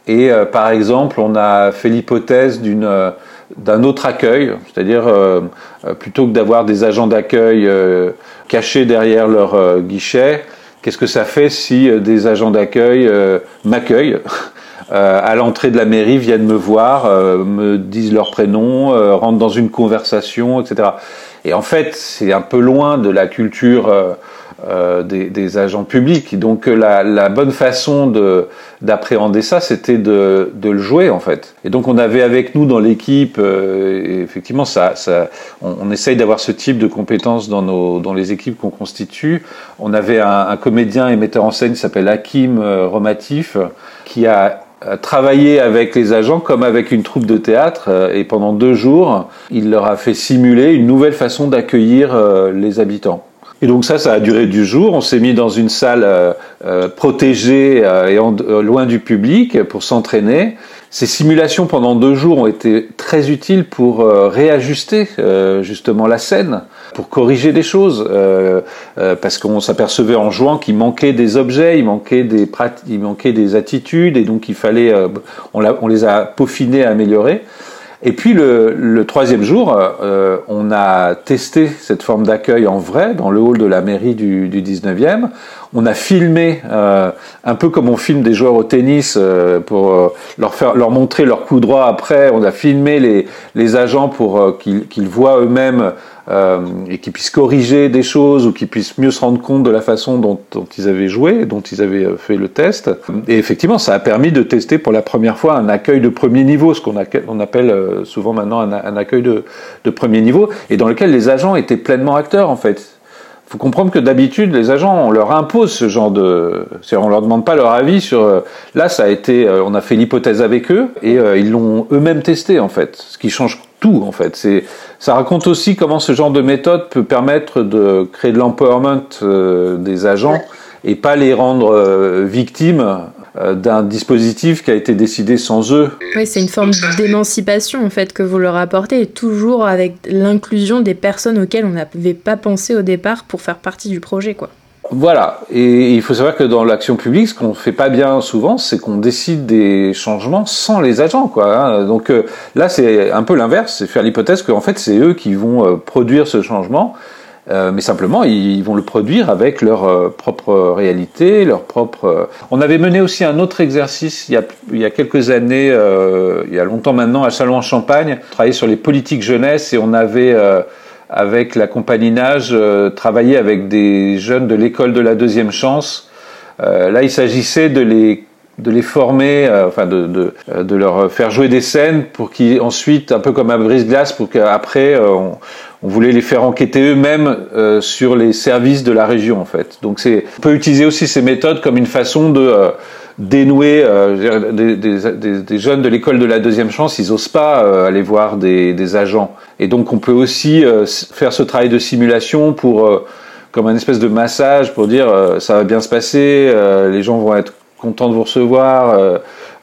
Et par exemple, on a fait l'hypothèse d'une d'un autre accueil, c'est-à-dire plutôt que d'avoir des agents d'accueil cachés derrière leur guichet, qu'est-ce que ça fait si des agents d'accueil m'accueillent? Euh, à l'entrée de la mairie viennent me voir, euh, me disent leur prénom, euh, rentrent dans une conversation, etc. Et en fait, c'est un peu loin de la culture des, agents publics. Donc la, bonne façon de d'appréhender ça, c'était de, le jouer en fait. Et donc on avait avec nous dans l'équipe, effectivement, ça, ça, on, on essaye d'avoir ce type de compétences dans nos dans les équipes qu'on constitue. On avait un, un, comédien et metteur en scène qui s'appelle Hakim Romatif, qui a travailler avec les agents comme avec une troupe de théâtre euh, et pendant deux jours, il leur a fait simuler une nouvelle façon d'accueillir euh, les habitants. Et donc ça, ça a duré du jour. On s'est mis dans une salle euh, protégée et loin du public pour s'entraîner. Ces simulations pendant deux jours ont été très utiles pour réajuster justement la scène pour corriger des choses, euh, euh, parce qu'on s'apercevait en jouant qu'il manquait des objets, il manquait des il manquait des attitudes, et donc il fallait, euh, on, on, les a peaufinés, améliorés. Et puis le, troisième jour, euh, on a testé cette forme d'accueil en vrai dans le hall de la mairie du, du 19e. On a filmé euh, un peu comme on filme des joueurs au tennis euh, pour leur faire leur montrer leur coup droit après. On a filmé les, les agents pour qu'ils voient eux-mêmes euh, et qu'ils puissent corriger des choses ou qu'ils puissent mieux se rendre compte de la façon dont, dont, ils avaient joué, dont ils avaient euh, fait le test. Et effectivement, ça a permis de tester pour la première fois un accueil de premier niveau, ce qu'on on appelle euh, souvent maintenant un, un accueil de, de, premier niveau, et dans lequel les agents étaient pleinement acteurs en fait. Il faut comprendre que d'habitude, les agents, on leur impose ce genre de... On leur demande pas leur avis sur... Là, ça a été... On a fait l'hypothèse avec eux, et ils l'ont eux-mêmes testé, en fait. Ce qui change tout, en fait. C'est ça raconte aussi comment ce genre de méthode peut permettre de créer de l'empowerment euh, des agents et pas les rendre euh, victimes euh, d'un dispositif qui a été décidé sans eux. Oui, c'est une forme d'émancipation en fait que vous leur apportez, et toujours avec l'inclusion des personnes auxquelles on n'avait pas pensé au départ pour faire partie du projet, quoi. Voilà. Et il faut savoir que dans l'action publique, ce qu'on fait pas bien souvent, c'est qu'on décide des changements sans les agents, quoi. Hein. Donc euh, là, c'est un peu l'inverse. C'est faire l'hypothèse qu'en fait, c'est eux qui vont euh, produire ce changement. Euh, mais simplement, ils vont le produire avec leur propre réalité, leur propre. On avait mené aussi un autre exercice il y a, il y a quelques années, il y a longtemps maintenant, à Châlons-en-Champagne, travailler sur les politiques jeunesse et on avait avec la compagnie Nage, euh, travailler avec des jeunes de l'école de la deuxième chance. Euh, là, il s'agissait de les de les former, euh, enfin de, de, de, leur faire jouer des scènes pour qu'ils ensuite, un peu comme à brise-glace, pour qu'après on, voulait les faire enquêter eux-mêmes sur les services de la région en fait. Donc c'est, on peut utiliser aussi ces méthodes comme une façon de dénouer euh, des, jeunes de l'école de la deuxième chance, ils osent pas euh, aller voir des, agents. Et donc on peut aussi euh, faire ce travail de simulation pour comme un espèce de massage pour dire ça va bien se passer, les gens vont être contents de vous recevoir.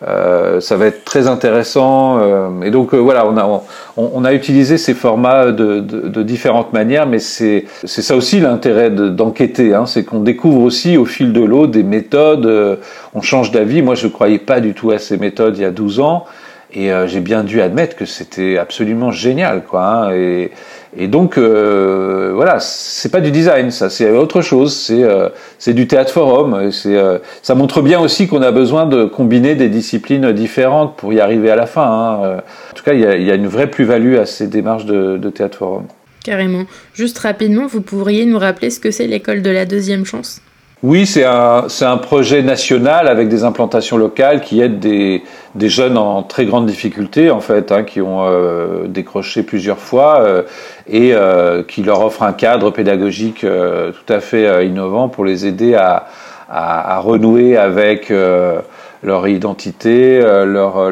Euh, ça va être très intéressant. Euh, et donc euh, voilà, on a, on, on, a utilisé ces formats de, de, de différentes manières, mais c'est ça aussi l'intérêt d'enquêter, hein, c'est qu'on découvre aussi au fil de l'eau des méthodes, on change d'avis. Moi, je croyais pas du tout à ces méthodes il y a 12 ans. Et j'ai bien dû admettre que c'était absolument génial, quoi. Hein, et, Et donc euh, voilà, c'est pas du design, ça, c'est autre chose. C'est euh, c'est du théâtre forum. C'est euh, ça montre bien aussi qu'on a besoin de combiner des disciplines différentes pour y arriver à la fin. Hein. En tout cas, il y a, y a, une vraie plus-value à ces démarches de, de théâtre forum. Carrément. Juste rapidement, vous pourriez nous rappeler ce que c'est l'école de la deuxième chance? Oui, c'est un, un projet national avec des implantations locales qui aident des, des jeunes en très grande difficulté, en fait, hein, qui ont euh, décroché plusieurs fois euh, et euh, qui leur offre un cadre pédagogique tout à fait innovant pour les aider à, à, à renouer avec leur identité, leur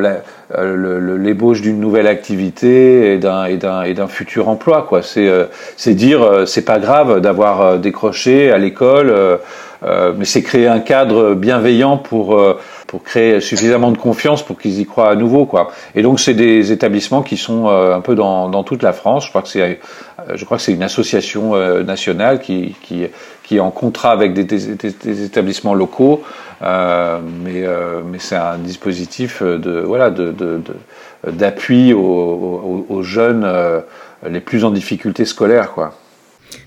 l'ébauche d'une nouvelle activité et d'un et d'un et d'un futur emploi quoi c'est c'est dire c'est pas grave d'avoir décroché à l'école euh, mais c'est créer un cadre bienveillant pour euh, pour créer suffisamment de confiance pour qu'ils y croient à nouveau quoi. Et donc c'est des établissements qui sont euh, un peu dans, dans toute la France. Je crois que c'est je crois que c'est une association nationale qui qui qui est en contrat avec des, établissements locaux, euh, mais mais c'est un dispositif d'appui aux, jeunes les plus en difficulté scolaire.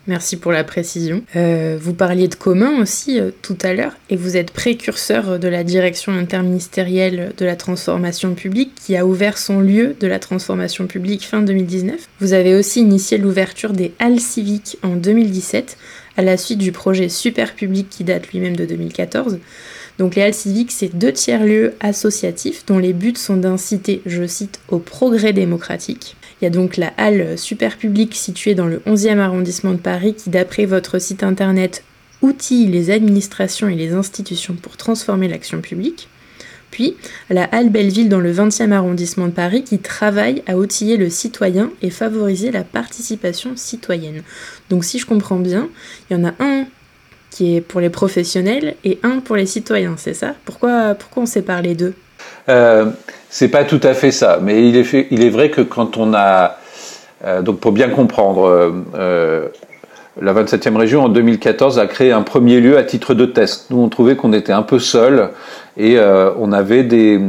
Merci pour la précision. Euh, vous parliez de commun aussi euh, tout à l'heure, et vous êtes précurseur de la direction interministérielle de la transformation publique qui a ouvert son lieu de la transformation publique fin 2019. Vous avez aussi initié l'ouverture des halles civiques en 2017, à la suite du projet Super Public qui date lui-même de 2014. Donc les halles civiques, c'est deux tiers-lieux associatifs dont les buts sont d'inciter, je cite, au progrès démocratique il y a donc la halle super publique située dans le 11e arrondissement de Paris qui, d'après votre site internet, outille les administrations et les institutions pour transformer l'action publique. Puis la halle Belleville dans le 20e arrondissement de Paris qui travaille à outiller le citoyen et favoriser la participation citoyenne. Donc si je comprends bien, il y en a un qui est pour les professionnels et un pour les citoyens, c'est ça? Pourquoi, pourquoi on sépare les deux? Euh, c'est pas tout à fait ça, mais il est, vrai que quand on a euh, donc pour bien comprendre, euh la 27e région en 2014 a créé un premier lieu à titre de test. Nous on trouvait qu'on était un peu seul et euh, on avait des,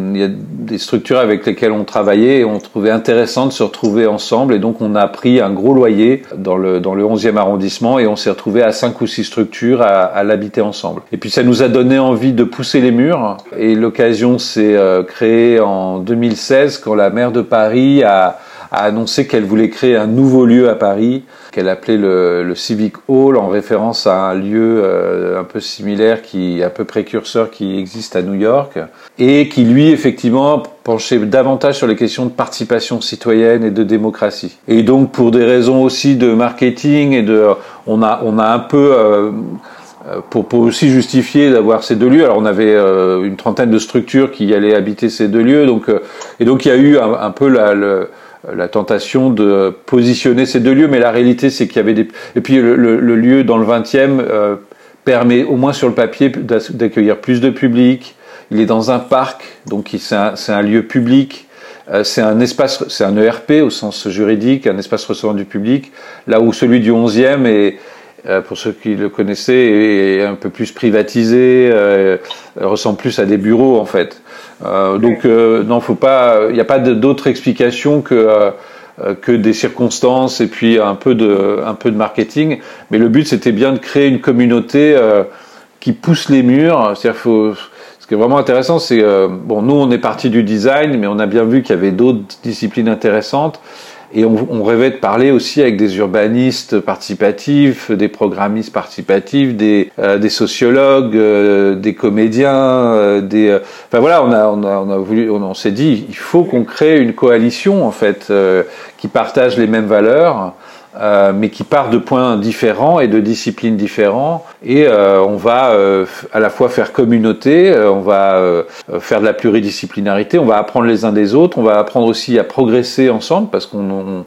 structures avec lesquelles on travaillait et on trouvait intéressant de se retrouver ensemble et donc on a pris un gros loyer dans le, dans le 11e arrondissement et on s'est retrouvé à cinq ou six structures à, à l'habiter ensemble. Et puis ça nous a donné envie de pousser les murs et l'occasion s'est euh, créée en 2016 quand la maire de Paris a a annoncé qu'elle voulait créer un nouveau lieu à Paris qu'elle appelait le, Civic Hall en référence à un lieu euh, un peu similaire qui un peu précurseur qui existe à New York et qui lui effectivement penchait davantage sur les questions de participation citoyenne et de démocratie. Et donc pour des raisons aussi de marketing et de on a on a un peu euh, pour, pour, aussi justifier d'avoir ces deux lieux. Alors on avait euh, une trentaine de structures qui allaient habiter ces deux lieux, donc euh, et donc il y a eu un, un peu la, le, la tentation de positionner ces deux lieux, mais la réalité c'est qu'il y avait des... Et puis le, le, lieu dans le 20e euh, permet au moins sur le papier d'accueillir plus de public, il est dans un parc, donc c'est un, un, lieu public, euh, c'est un espace, c'est un ERP au sens juridique, un espace recevant du public, là où celui du 11e est, euh, pour ceux qui le connaissaient, est un peu plus privatisé, euh, ressemble plus à des bureaux en fait. Euh, donc euh, non, faut pas, il n'y a pas d'autre explication que euh, que des circonstances et puis un peu de un peu de marketing. Mais le but c'était bien de créer une communauté qui pousse les murs. C'est-à-dire faut ce qui est vraiment intéressant, c'est bon, nous on est parti du design, mais on a bien vu qu'il y avait d'autres disciplines intéressantes. Et on, on, rêvait de parler aussi avec des urbanistes participatifs, des programmistes participatifs, des, euh, des sociologues, euh, des comédiens, euh, des. Euh, enfin voilà, on a, on a, on a voulu, on, on s'est dit, il faut qu'on crée une coalition en fait qui partage les mêmes valeurs euh, mais qui part de points différents et de disciplines différents. Et euh, on va euh, à la fois faire communauté, on va faire de la pluridisciplinarité, on va apprendre les uns des autres, on va apprendre aussi à progresser ensemble parce qu'on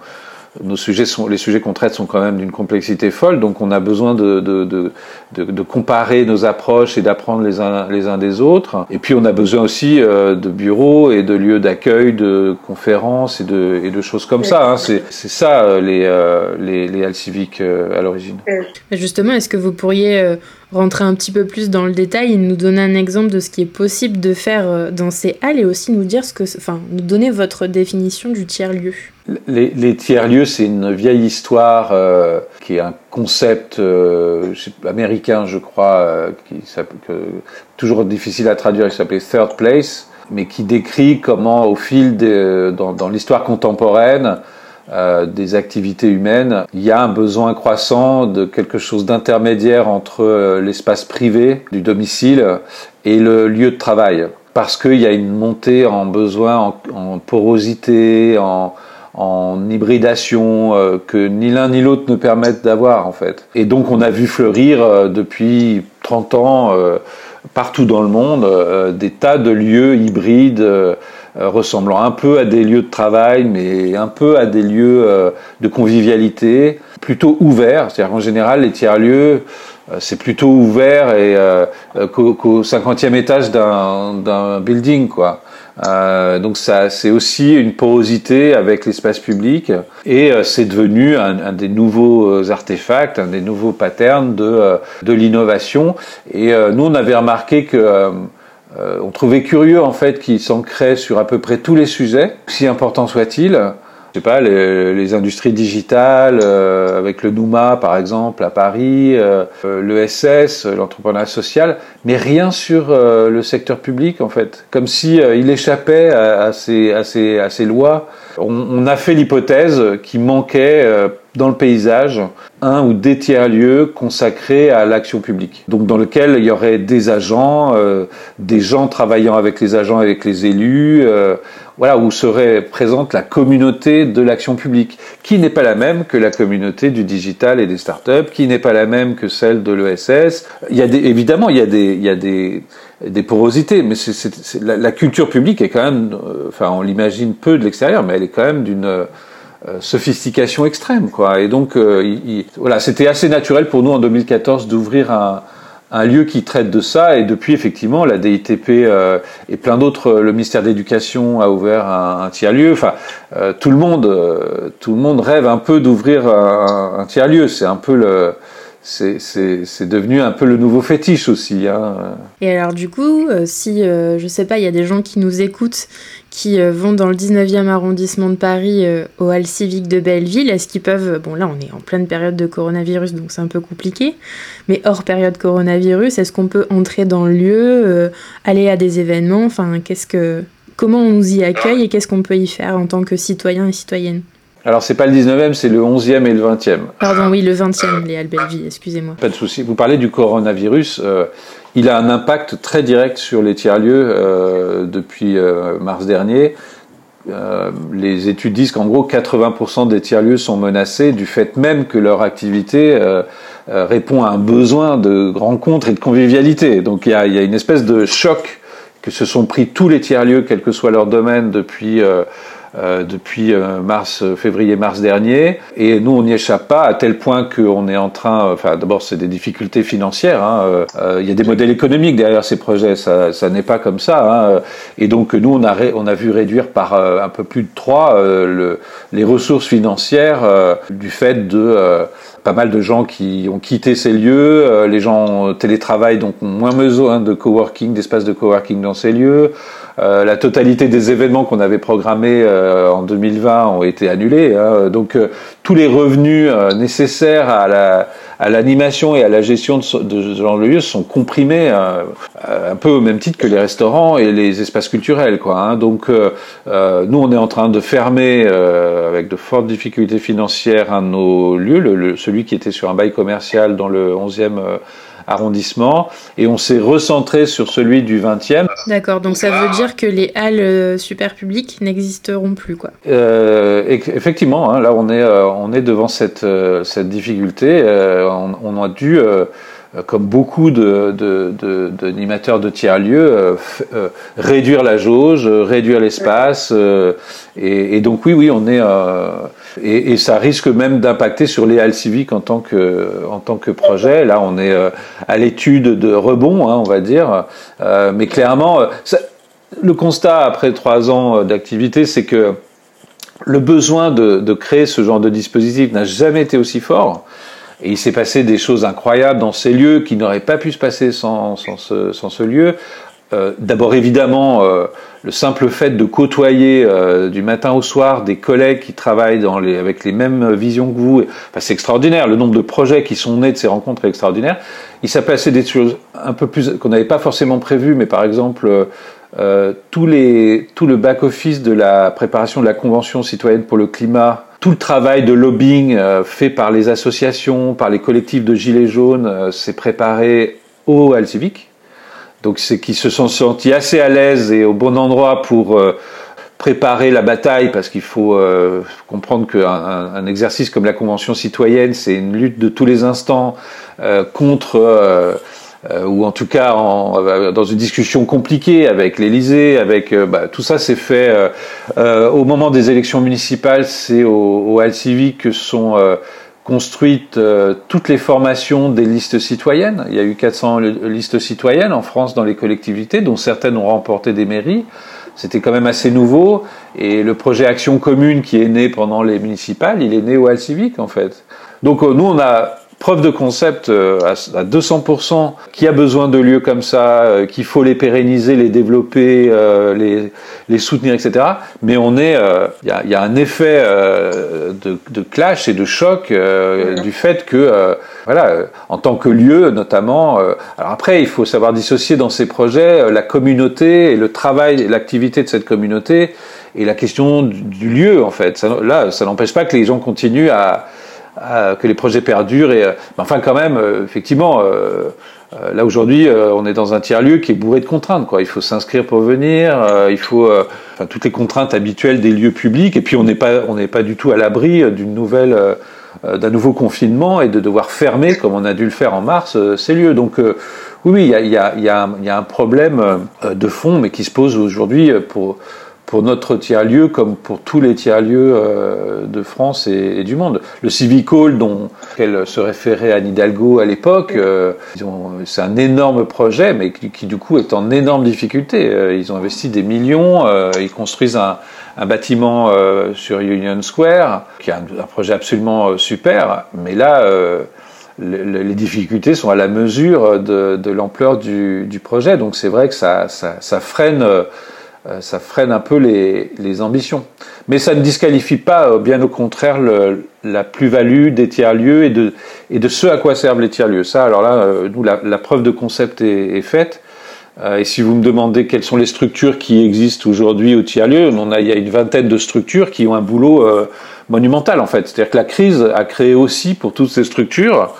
nos sujets sont, les sujets qu'on traite sont quand même d'une complexité folle, donc on a besoin de, de, de, de comparer nos approches et d'apprendre les uns, les uns des autres. Et puis on a besoin aussi euh, de bureaux et de lieux d'accueil, de conférences et de, et de choses comme ça. Hein. C'est, c'est ça euh, les, euh, les, les halles civiques à l'origine. Justement, est-ce que vous pourriez rentrer un petit peu plus dans le détail et nous donner un exemple de ce qui est possible de faire dans ces halles et aussi nous dire ce que, enfin, nous donner votre définition du tiers-lieu? Les, tiers-lieux, c'est une vieille histoire qui est un concept américain, je crois, qui que, toujours difficile à traduire, qui s'appelait Third Place mais qui décrit comment, au fil de, dans, dans l'histoire contemporaine euh, des activités humaines, il y a un besoin croissant de quelque chose d'intermédiaire entre euh, l'espace privé du domicile et le lieu de travail, parce qu'il y a une montée en besoin, en porosité, en, en hybridation euh, que ni l'un ni l'autre ne permettent d'avoir en fait. Et donc on a vu fleurir euh, depuis 30 ans partout dans le monde euh, des tas de lieux hybrides euh, euh, ressemblant un peu à des lieux de travail, mais un peu à des lieux de convivialité, plutôt ouverts. C'est-à-dire qu'en général, les tiers-lieux, c'est plutôt ouvert et qu'au 50e étage d'un building, quoi. Euh, donc ça, c'est aussi une porosité avec l'espace public et euh, c'est devenu un, un, des nouveaux euh, artefacts, un des nouveaux patterns de, euh, de l'innovation. Et nous, on avait remarqué que on trouvait curieux en fait qu'il s'ancrait sur à peu près tous les sujets, si importants soient-ils sais pas, les, industries digitales, euh, avec le Nouma par exemple à Paris, euh, l'ESS, l'entrepreneuriat social, mais rien sur euh, le secteur public en fait, comme si il échappait à, ces, à, ces, à ces lois. On, on a fait l'hypothèse qu'il manquait dans le paysage un ou des tiers-lieux consacrés à l'action publique. Donc dans lequel il y aurait des agents, euh, des gens travaillant avec les agents, avec les élus, euh, voilà, où serait présente la communauté de l'action publique, qui n'est pas la même que la communauté du digital et des startups, qui n'est pas la même que celle de l'ESS. Il y a des, évidemment, il y a des, il y a des, des porosités, mais c'est, la, la, culture publique est quand même, euh, enfin, on l'imagine peu de l'extérieur, mais elle est quand même d'une euh, sophistication extrême, quoi. Et donc, euh, voilà, c'était assez naturel pour nous en 2014 d'ouvrir un, un, lieu qui traite de ça. Et depuis, effectivement, la DITP euh, et plein d'autres, le ministère d'éducation a ouvert un, tiers-lieu. Enfin, tout le monde, tout le monde rêve un peu d'ouvrir un, tiers-lieu. C'est un peu le c'est devenu un peu le nouveau fétiche aussi. Hein. Et alors du coup, si, je sais pas, il y a des gens qui nous écoutent qui euh, vont dans le 19e arrondissement de Paris euh, au hall civique de Belleville, est-ce qu'ils peuvent, bon là on est en pleine période de coronavirus donc c'est un peu compliqué, mais hors période coronavirus, est-ce qu'on peut entrer dans le lieu, euh, aller à des événements, enfin qu'est-ce que, comment on nous y accueille et qu'est-ce qu'on peut y faire en tant que citoyen et citoyenne? Alors, c'est pas le 19e, c'est le 11e et le 20e. Pardon, oui, le 20e, les Belleville, excusez-moi. Pas de souci. Vous parlez du coronavirus il a un impact très direct sur les tiers-lieux euh, depuis euh, mars dernier. Euh, les études disent qu'en gros 80% des tiers-lieux sont menacés du fait même que leur activité répond à un besoin de rencontre et de convivialité. Donc il y a, y a une espèce de choc que se sont pris tous les tiers-lieux, quel que soit leur domaine, depuis depuis euh, mars, février-mars dernier. Et nous, on n'y échappe pas à tel point qu'on est en train. Enfin, d'abord, c'est des difficultés financières. Hein, euh, il y a des modèles économiques derrière ces projets. Ça, ça n'est pas comme ça. Hein, et donc, nous, on a, on a vu réduire par un peu plus de trois le, les ressources financières du fait de pas mal de gens qui ont quitté ces lieux. les gens télétravaillent donc ont moins besoin de coworking, d'espaces de coworking dans ces lieux. Euh, la totalité des événements qu'on avait programmés euh, en 2020 ont été annulés. Hein. Donc euh, tous les revenus nécessaires à la à l'animation et à la gestion de ce, genre de lieux sont comprimés un peu au même titre que les restaurants et les espaces culturels. Quoi, hein. Donc nous, on est en train de fermer avec de fortes difficultés financières un de nos lieux, le, celui qui était sur un bail commercial dans le 11e arrondissement et on s'est recentré sur celui du 20e. D'accord, donc ça veut dire que les halles euh, super publiques n'existeront plus quoi. Euh, effectivement, hein, là on est, euh, on est devant cette, euh, cette difficulté. On, on, a dû comme beaucoup d'animateurs de, de, de, tiers-lieux, réduire la jauge, réduire l'espace. Et, et, donc oui, oui, on est et, et, ça risque même d'impacter sur les halles civiques en tant que en tant que projet. Là, on est euh, à l'étude de rebond, hein, on va dire. Euh, mais clairement, euh, ça, le constat après trois ans d'activité, c'est que le besoin de, de, créer ce genre de dispositif n'a jamais été aussi fort. Et il s'est passé des choses incroyables dans ces lieux qui n'auraient pas pu se passer sans, sans, ce, lieu. Euh, D'abord évidemment euh, le simple fait de côtoyer euh, du matin au soir des collègues qui travaillent dans les, avec les mêmes visions que vous, enfin, c'est extraordinaire. Le nombre de projets qui sont nés de ces rencontres est extraordinaire. Il s'est passé des choses un peu plus qu'on n'avait pas forcément prévues, mais par exemple tout le back-office de la préparation de la Convention citoyenne pour le climat, tout le travail de lobbying euh, fait par les associations, par les collectifs de Gilets jaunes, euh, s'est préparé au Helsinki. Donc c'est qu'ils se sont sentis assez à l'aise et au bon endroit pour préparer la bataille, parce qu'il faut comprendre qu'un un exercice comme la Convention citoyenne, c'est une lutte de tous les instants contre euh, ou en tout cas en, euh, dans une discussion compliquée avec l'Élysée, avec euh, bah, tout ça s'est fait au moment des élections municipales, c'est au, au que sont construites toutes les formations des listes citoyennes. Il y a eu 400 listes citoyennes en France dans les collectivités, dont certaines ont remporté des mairies. C'était quand même assez nouveau. Et le projet Action commune qui est né pendant les municipales, il est né au Civic en fait. Donc nous, on a preuve de concept euh, à 200%, qu'il y a besoin de lieux comme ça, euh, qu'il faut les pérenniser, les développer, euh, les, les soutenir, etc. Mais on est, il y a, y, a, un effet de, de, clash et de choc du fait que, voilà, en tant que lieu notamment. alors après, il faut savoir dissocier dans ces projets la communauté et le travail, l'activité de cette communauté et la question du, lieu en fait. Ça, là, ça n'empêche pas que les gens continuent à que les projets perdurent. Et, euh, enfin, quand même, euh, effectivement, euh, là aujourd'hui, on est dans un tiers-lieu qui est bourré de contraintes. Quoi. Il faut s'inscrire pour venir, il faut toutes les contraintes habituelles des lieux publics. Et puis, on n'est pas, pas du tout à l'abri d'une nouvelle d'un nouveau confinement et de devoir fermer, comme on a dû le faire en mars, ces lieux. Donc oui, il y a, y, y a, un problème de fond, mais qui se pose aujourd'hui pour, pour notre tiers-lieu comme pour tous les tiers-lieux euh, de France et, du monde. Le Civic Hall, dont elle se référait à Hidalgo à l'époque, euh, c'est un énorme projet, mais qui, du coup est en énorme difficulté. Euh, ils ont investi des millions, ils construisent un, un bâtiment sur Union Square, qui est un, projet absolument super, mais là, les difficultés sont à la mesure de, de l'ampleur du, du, projet. Donc c'est vrai que ça, ça, ça freine ça freine un peu les, ambitions. Mais ça ne disqualifie pas, euh, bien au contraire, la plus-value des tiers-lieux et de, et ce à quoi servent les tiers-lieux. Ça, alors là, euh, nous, la, preuve de concept est, faite. et si vous me demandez quelles sont les structures qui existent aujourd'hui au tiers-lieu, on a, il y a une vingtaine de structures qui ont un boulot monumental, en fait. C'est-à-dire que la crise a créé aussi pour toutes ces structures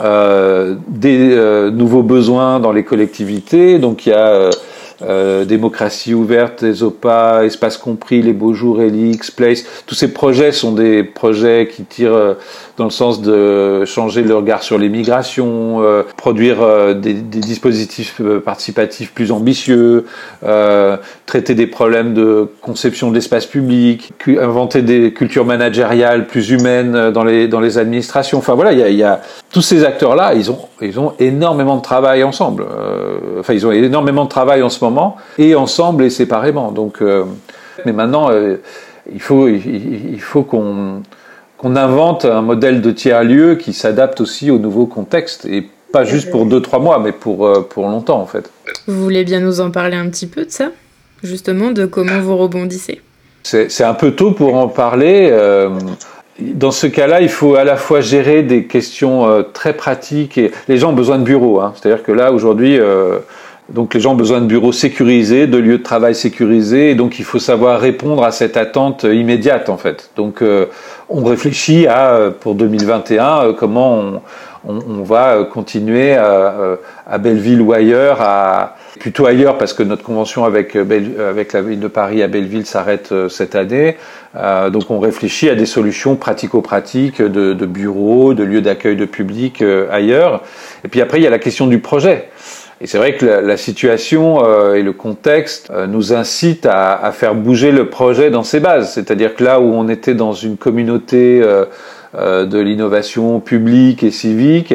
euh, des nouveaux besoins dans les collectivités. Donc il y a euh, démocratie ouverte, ESOPA, Espace compris, Les Beaux Jours, Elix, Place. Tous ces projets sont des projets qui tirent euh, dans le sens de changer le regard sur les migrations, euh, produire des, des, dispositifs participatifs plus ambitieux, traiter des problèmes de conception de l'espace public, inventer des cultures managériales plus humaines dans les, dans les administrations. Enfin voilà, il y a, y a, tous ces acteurs-là, ils ont, ils ont énormément de travail ensemble. enfin, ils ont énormément de travail en ce moment et ensemble et séparément. Donc, euh, mais maintenant, euh, il faut, il, faut qu'on qu'on invente un modèle de tiers-lieu qui s'adapte aussi au nouveau contexte et pas juste pour deux trois mois, mais pour euh, pour longtemps en fait. Vous voulez bien nous en parler un petit peu de ça, justement, de comment vous rebondissez C'est un peu tôt pour en parler. dans ce cas-là, il faut à la fois gérer des questions très pratiques et les gens ont besoin de bureaux. Hein. C'est-à-dire que là aujourd'hui. Donc les gens ont besoin de bureaux sécurisés, de lieux de travail sécurisés, et donc il faut savoir répondre à cette attente immédiate en fait. Donc euh, on réfléchit à euh, pour 2021 euh, comment on, va continuer à, Belleville ou ailleurs, à, plutôt ailleurs parce que notre convention avec, avec la ville de Paris à Belleville s'arrête cette année. donc on réfléchit à des solutions pratico-pratiques de bureaux, de lieux d'accueil de public ailleurs. Et puis après il y a la question du projet. Et c'est vrai que la, situation euh, et le contexte euh, nous incitent à, faire bouger le projet dans ses bases. C'est-à-dire que là où on était dans une communauté euh, de l'innovation publique et civique,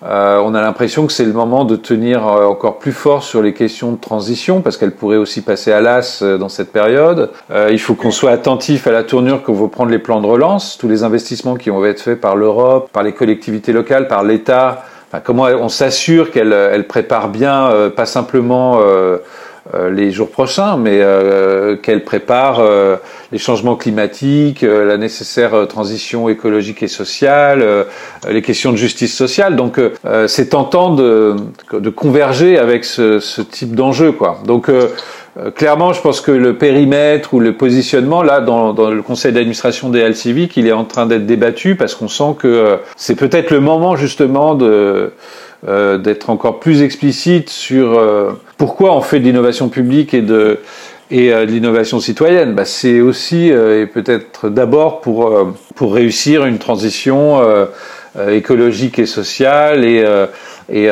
on a l'impression que c'est le moment de tenir encore plus fort sur les questions de transition parce qu'elles pourraient aussi passer à l'as dans cette période. il faut qu'on soit attentif à la tournure que vont prendre les plans de relance, tous les investissements qui vont être faits par l'Europe, par les collectivités locales, par l'État. Comment on s'assure qu'elle elle prépare bien, pas simplement euh, les jours prochains, mais euh, qu'elle prépare euh, les changements climatiques, la nécessaire transition écologique et sociale, les questions de justice sociale. Donc c'est tentant de, de, converger avec ce, ce type d'enjeu. Quoi. Donc clairement, je pense que le périmètre ou le positionnement, là, dans, dans le conseil d'administration des Civic, il est en train d'être débattu parce qu'on sent que c'est peut-être le moment justement de euh, d'être encore plus explicite sur euh, pourquoi on fait de l'innovation publique et de et euh, de l'innovation citoyenne. Bah, c'est aussi et peut-être d'abord pour pour réussir une transition écologique et sociale et et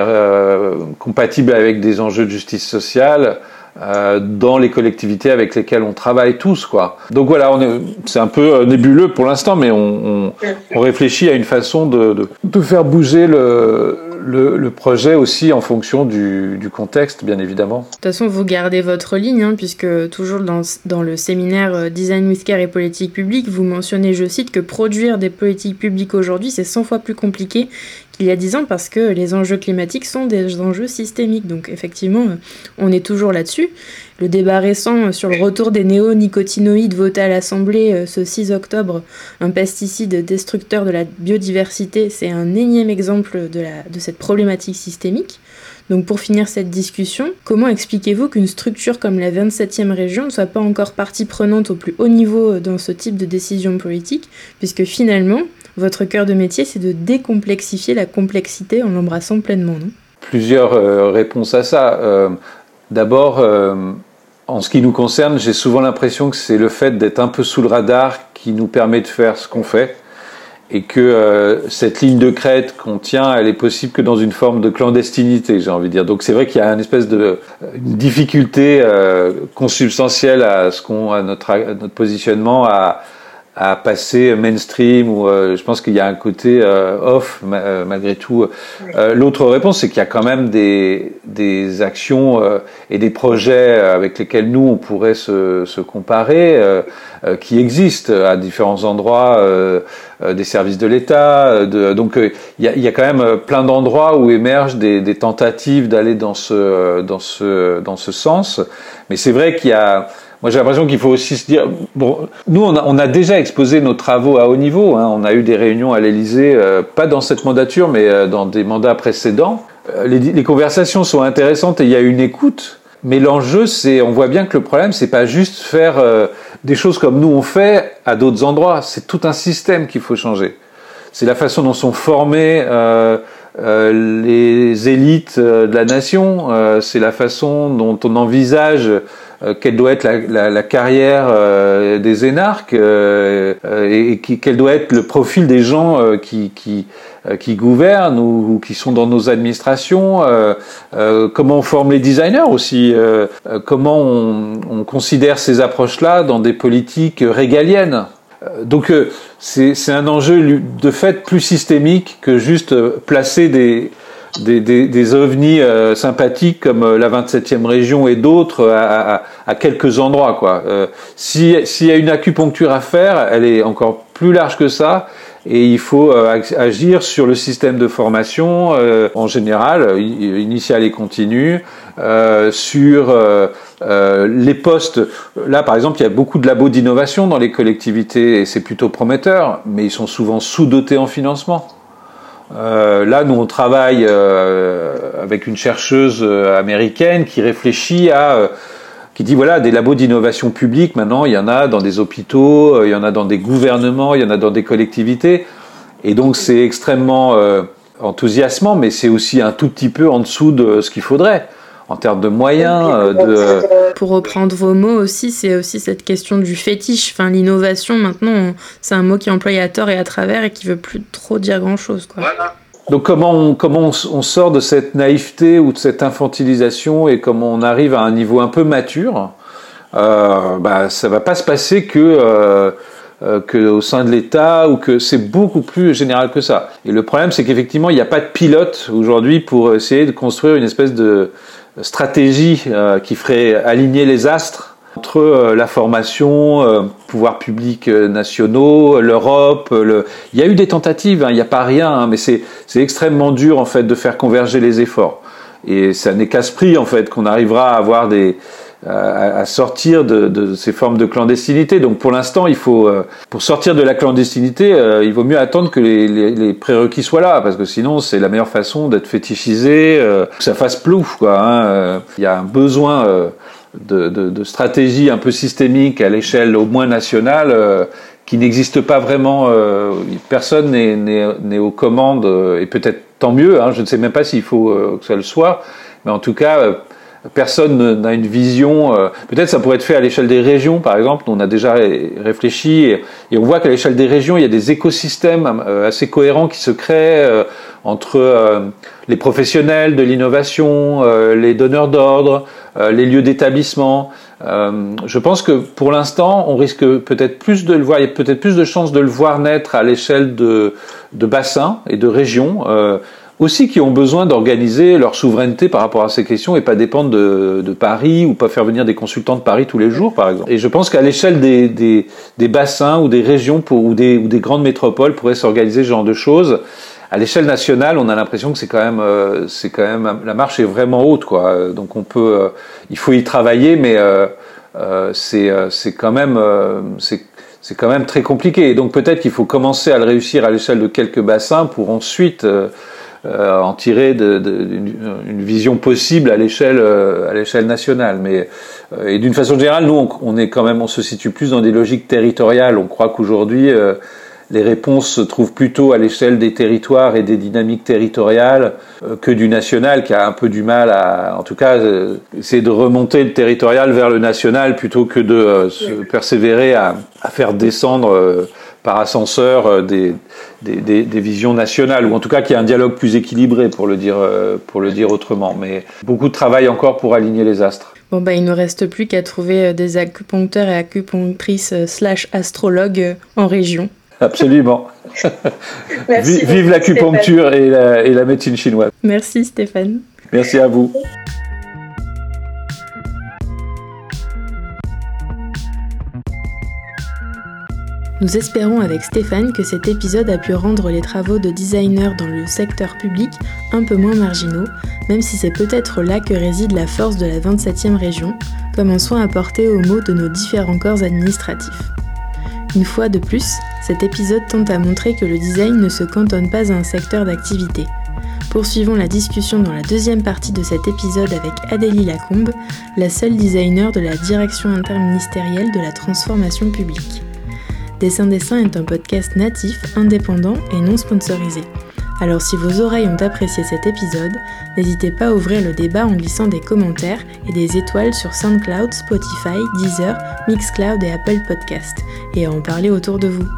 compatible avec des enjeux de justice sociale. Dans les collectivités avec lesquelles on travaille tous, quoi. Donc voilà, c'est un peu nébuleux pour l'instant, mais on, réfléchit à une façon de, faire bouger le, projet aussi en fonction du, contexte, bien évidemment. De toute façon, vous gardez votre ligne, hein, puisque toujours dans, dans, le séminaire euh, Design with Care et politique publique, vous mentionnez, je cite, que produire des politiques publiques aujourd'hui, c'est 100 fois plus compliqué qu'il y a 10 ans parce que les enjeux climatiques sont des enjeux systémiques. Donc effectivement, on est toujours là-dessus. Le débat récent sur le retour des néonicotinoïdes voté à l'Assemblée euh, ce 6 octobre, un pesticide destructeur de la biodiversité, c'est un énième exemple de, de cette problématique systémique. Donc pour finir cette discussion, comment expliquez-vous qu'une structure comme la 27e région ne soit pas encore partie prenante au plus haut niveau euh, dans ce type de décision politique, puisque finalement, votre cœur de métier, c'est de décomplexifier la complexité en l'embrassant pleinement, non? Plusieurs euh, réponses à ça. D'abord, en ce qui nous concerne, j'ai souvent l'impression que c'est le fait d'être un peu sous le radar qui nous permet de faire ce qu'on fait et que euh, cette ligne de crête qu'on tient, elle est possible que dans une forme de clandestinité, j'ai envie de dire. Donc c'est vrai qu'il y a une espèce de une difficulté euh, consubstantielle à notre à notre positionnement à à passer mainstream ou euh, je pense qu'il y a un côté euh, off euh, malgré tout. L'autre réponse, c'est qu'il y a quand même des, des actions et des projets avec lesquels nous on pourrait se, se comparer, qui existent à différents endroits des services de l'État. donc il y, a, il y a quand même plein d'endroits où émergent des, des tentatives d'aller dans ce dans ce dans ce sens. Mais c'est vrai qu'il y a moi, j'ai l'impression qu'il faut aussi se dire, bon, nous, on a, déjà exposé nos travaux à haut niveau. Hein. On a eu des réunions à l'Élysée, euh, pas dans cette mandature, mais euh, dans des mandats précédents. Euh, les, conversations sont intéressantes et il y a une écoute. Mais l'enjeu, c'est, on voit bien que le problème, c'est pas juste faire des choses comme nous on fait à d'autres endroits. C'est tout un système qu'il faut changer. C'est la façon dont sont formés les élites de la nation. c'est la façon dont on envisage quelle doit être la, carrière euh, des énarques euh, et, quel doit être le profil des gens qui, gouvernent ou, qui sont dans nos administrations, comment on forme les designers aussi, comment on considère ces approches-là dans des politiques régaliennes. Donc c'est un enjeu de fait plus systémique que juste placer des, des, des, des ovnis euh, sympathiques comme euh, la 27e région et d'autres à, à, à, quelques endroits. Quoi. Euh, S'il y a une acupuncture à faire, elle est encore plus large que ça. Et il faut euh, agir sur le système de formation en général, initial et continu, sur les postes. Là, par exemple, il y a beaucoup de labos d'innovation dans les collectivités et c'est plutôt prometteur, mais ils sont souvent sous-dotés en financement. Euh, là, nous, on travaille euh, avec une chercheuse euh, américaine qui réfléchit à, qui dit voilà, des labos d'innovation publique. Maintenant, il y en a dans des hôpitaux, il y en a dans des gouvernements, il y en a dans des collectivités. Et donc, c'est extrêmement enthousiasmant, mais c'est aussi un tout petit peu en dessous de ce qu'il faudrait en termes de moyens. Euh, de... Pour reprendre vos mots aussi, c'est aussi cette question du fétiche. Enfin, l'innovation, maintenant, c'est un mot qui est employé à tort et à travers et qui veut plus trop dire grand-chose. Donc comment on, comment on, sort de cette naïveté ou de cette infantilisation et comment on arrive à un niveau un peu mature euh, bah, Ça va pas se passer que... Euh, euh, qu'au sein de l'État ou que c'est beaucoup plus général que ça. Et le problème, c'est qu'effectivement, il n'y a pas de pilote aujourd'hui pour essayer de construire une espèce de stratégie euh, qui ferait aligner les astres entre euh, la formation, euh, pouvoirs publics nationaux, l'Europe. Le... Il y a eu des tentatives, hein, il n'y a pas rien, hein, mais c'est extrêmement dur en fait de faire converger les efforts. Et ça n'est qu'à ce prix en fait qu'on arrivera à avoir des, à, sortir de, de, ces formes de clandestinité. Donc pour l'instant, il faut, euh, pour sortir de la clandestinité, euh, il vaut mieux attendre que les, les, les, prérequis soient là, parce que sinon c'est la meilleure façon d'être fétichisé, euh, que ça fasse plouf. Quoi, hein. Il y a un besoin de, de, de, stratégie un peu systémique à l'échelle au moins nationale qui n'existe pas vraiment. personne n'est aux commandes, et peut-être tant mieux. Hein, je ne sais même pas s'il faut que ça le soit, mais en tout cas personne n'a une vision. Euh, peut-être ça pourrait être fait à l'échelle des régions, par exemple. On a déjà réfléchi et, on voit qu'à l'échelle des régions, il y a des écosystèmes euh, assez cohérents qui se créent euh, entre les professionnels de l'innovation, les donneurs d'ordre, les lieux d'établissement. je pense que pour l'instant, on risque peut-être plus de le voir. Il y a peut-être plus de chances de le voir naître à l'échelle de, de bassins et de régions aussi qui ont besoin d'organiser leur souveraineté par rapport à ces questions et pas dépendre de, Paris ou pas faire venir des consultants de Paris tous les jours, par exemple. Et je pense qu'à l'échelle des, bassins ou des régions ou, des, grandes métropoles pourraient s'organiser ce genre de choses. À l'échelle nationale, on a l'impression que c'est quand même, euh, c'est quand même la marche est vraiment haute, quoi. Donc on peut, euh, il faut y travailler, mais euh, c'est quand même très compliqué. Et donc peut-être qu'il faut commencer à le réussir à l'échelle de quelques bassins pour ensuite euh, en tirer de, de, une, vision possible à l'échelle euh, à l'échelle nationale. Mais euh, et d'une façon générale, nous on, on, est quand même on se situe plus dans des logiques territoriales. On croit qu'aujourd'hui les réponses se trouvent plutôt à l'échelle des territoires et des dynamiques territoriales que du national qui a un peu du mal à, en tout cas, essayer de remonter le territorial vers le national plutôt que de se persévérer à, à faire descendre par ascenseur euh, des, des, des, visions nationales, ou en tout cas qu'il y ait un dialogue plus équilibré, pour le dire, euh, pour le dire autrement. Mais beaucoup de travail encore pour aligner les astres. Bon, bah, il ne reste plus qu'à trouver euh, des acupuncteurs et acupunctrices slash astrologues en région. Absolument. Vive l'acupuncture et la, et la médecine chinoise. Merci Stéphane. Merci à vous. Nous espérons avec Stéphane que cet épisode a pu rendre les travaux de designers dans le secteur public un peu moins marginaux, même si c'est peut-être là que réside la force de la 27e région, comme un soin apporté aux maux de nos différents corps administratifs. Une fois de plus, cet épisode tente à montrer que le design ne se cantonne pas à un secteur d'activité. Poursuivons la discussion dans la deuxième partie de cet épisode avec Adélie Lacombe, la seule designer de la direction interministérielle de la transformation publique. Dessin Dessin est un podcast natif, indépendant et non sponsorisé. Alors si vos oreilles ont apprécié cet épisode, n'hésitez pas à ouvrir le débat en glissant des commentaires et des étoiles sur SoundCloud, Spotify, Deezer, Mixcloud et Apple Podcast, et à en parler autour de vous.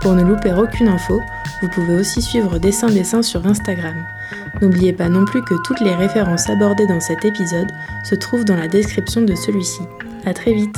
Pour ne louper aucune info, vous pouvez aussi suivre Dessin Dessin sur Instagram. N'oubliez pas non plus que toutes les références abordées dans cet épisode se trouvent dans la description de celui-ci. A très vite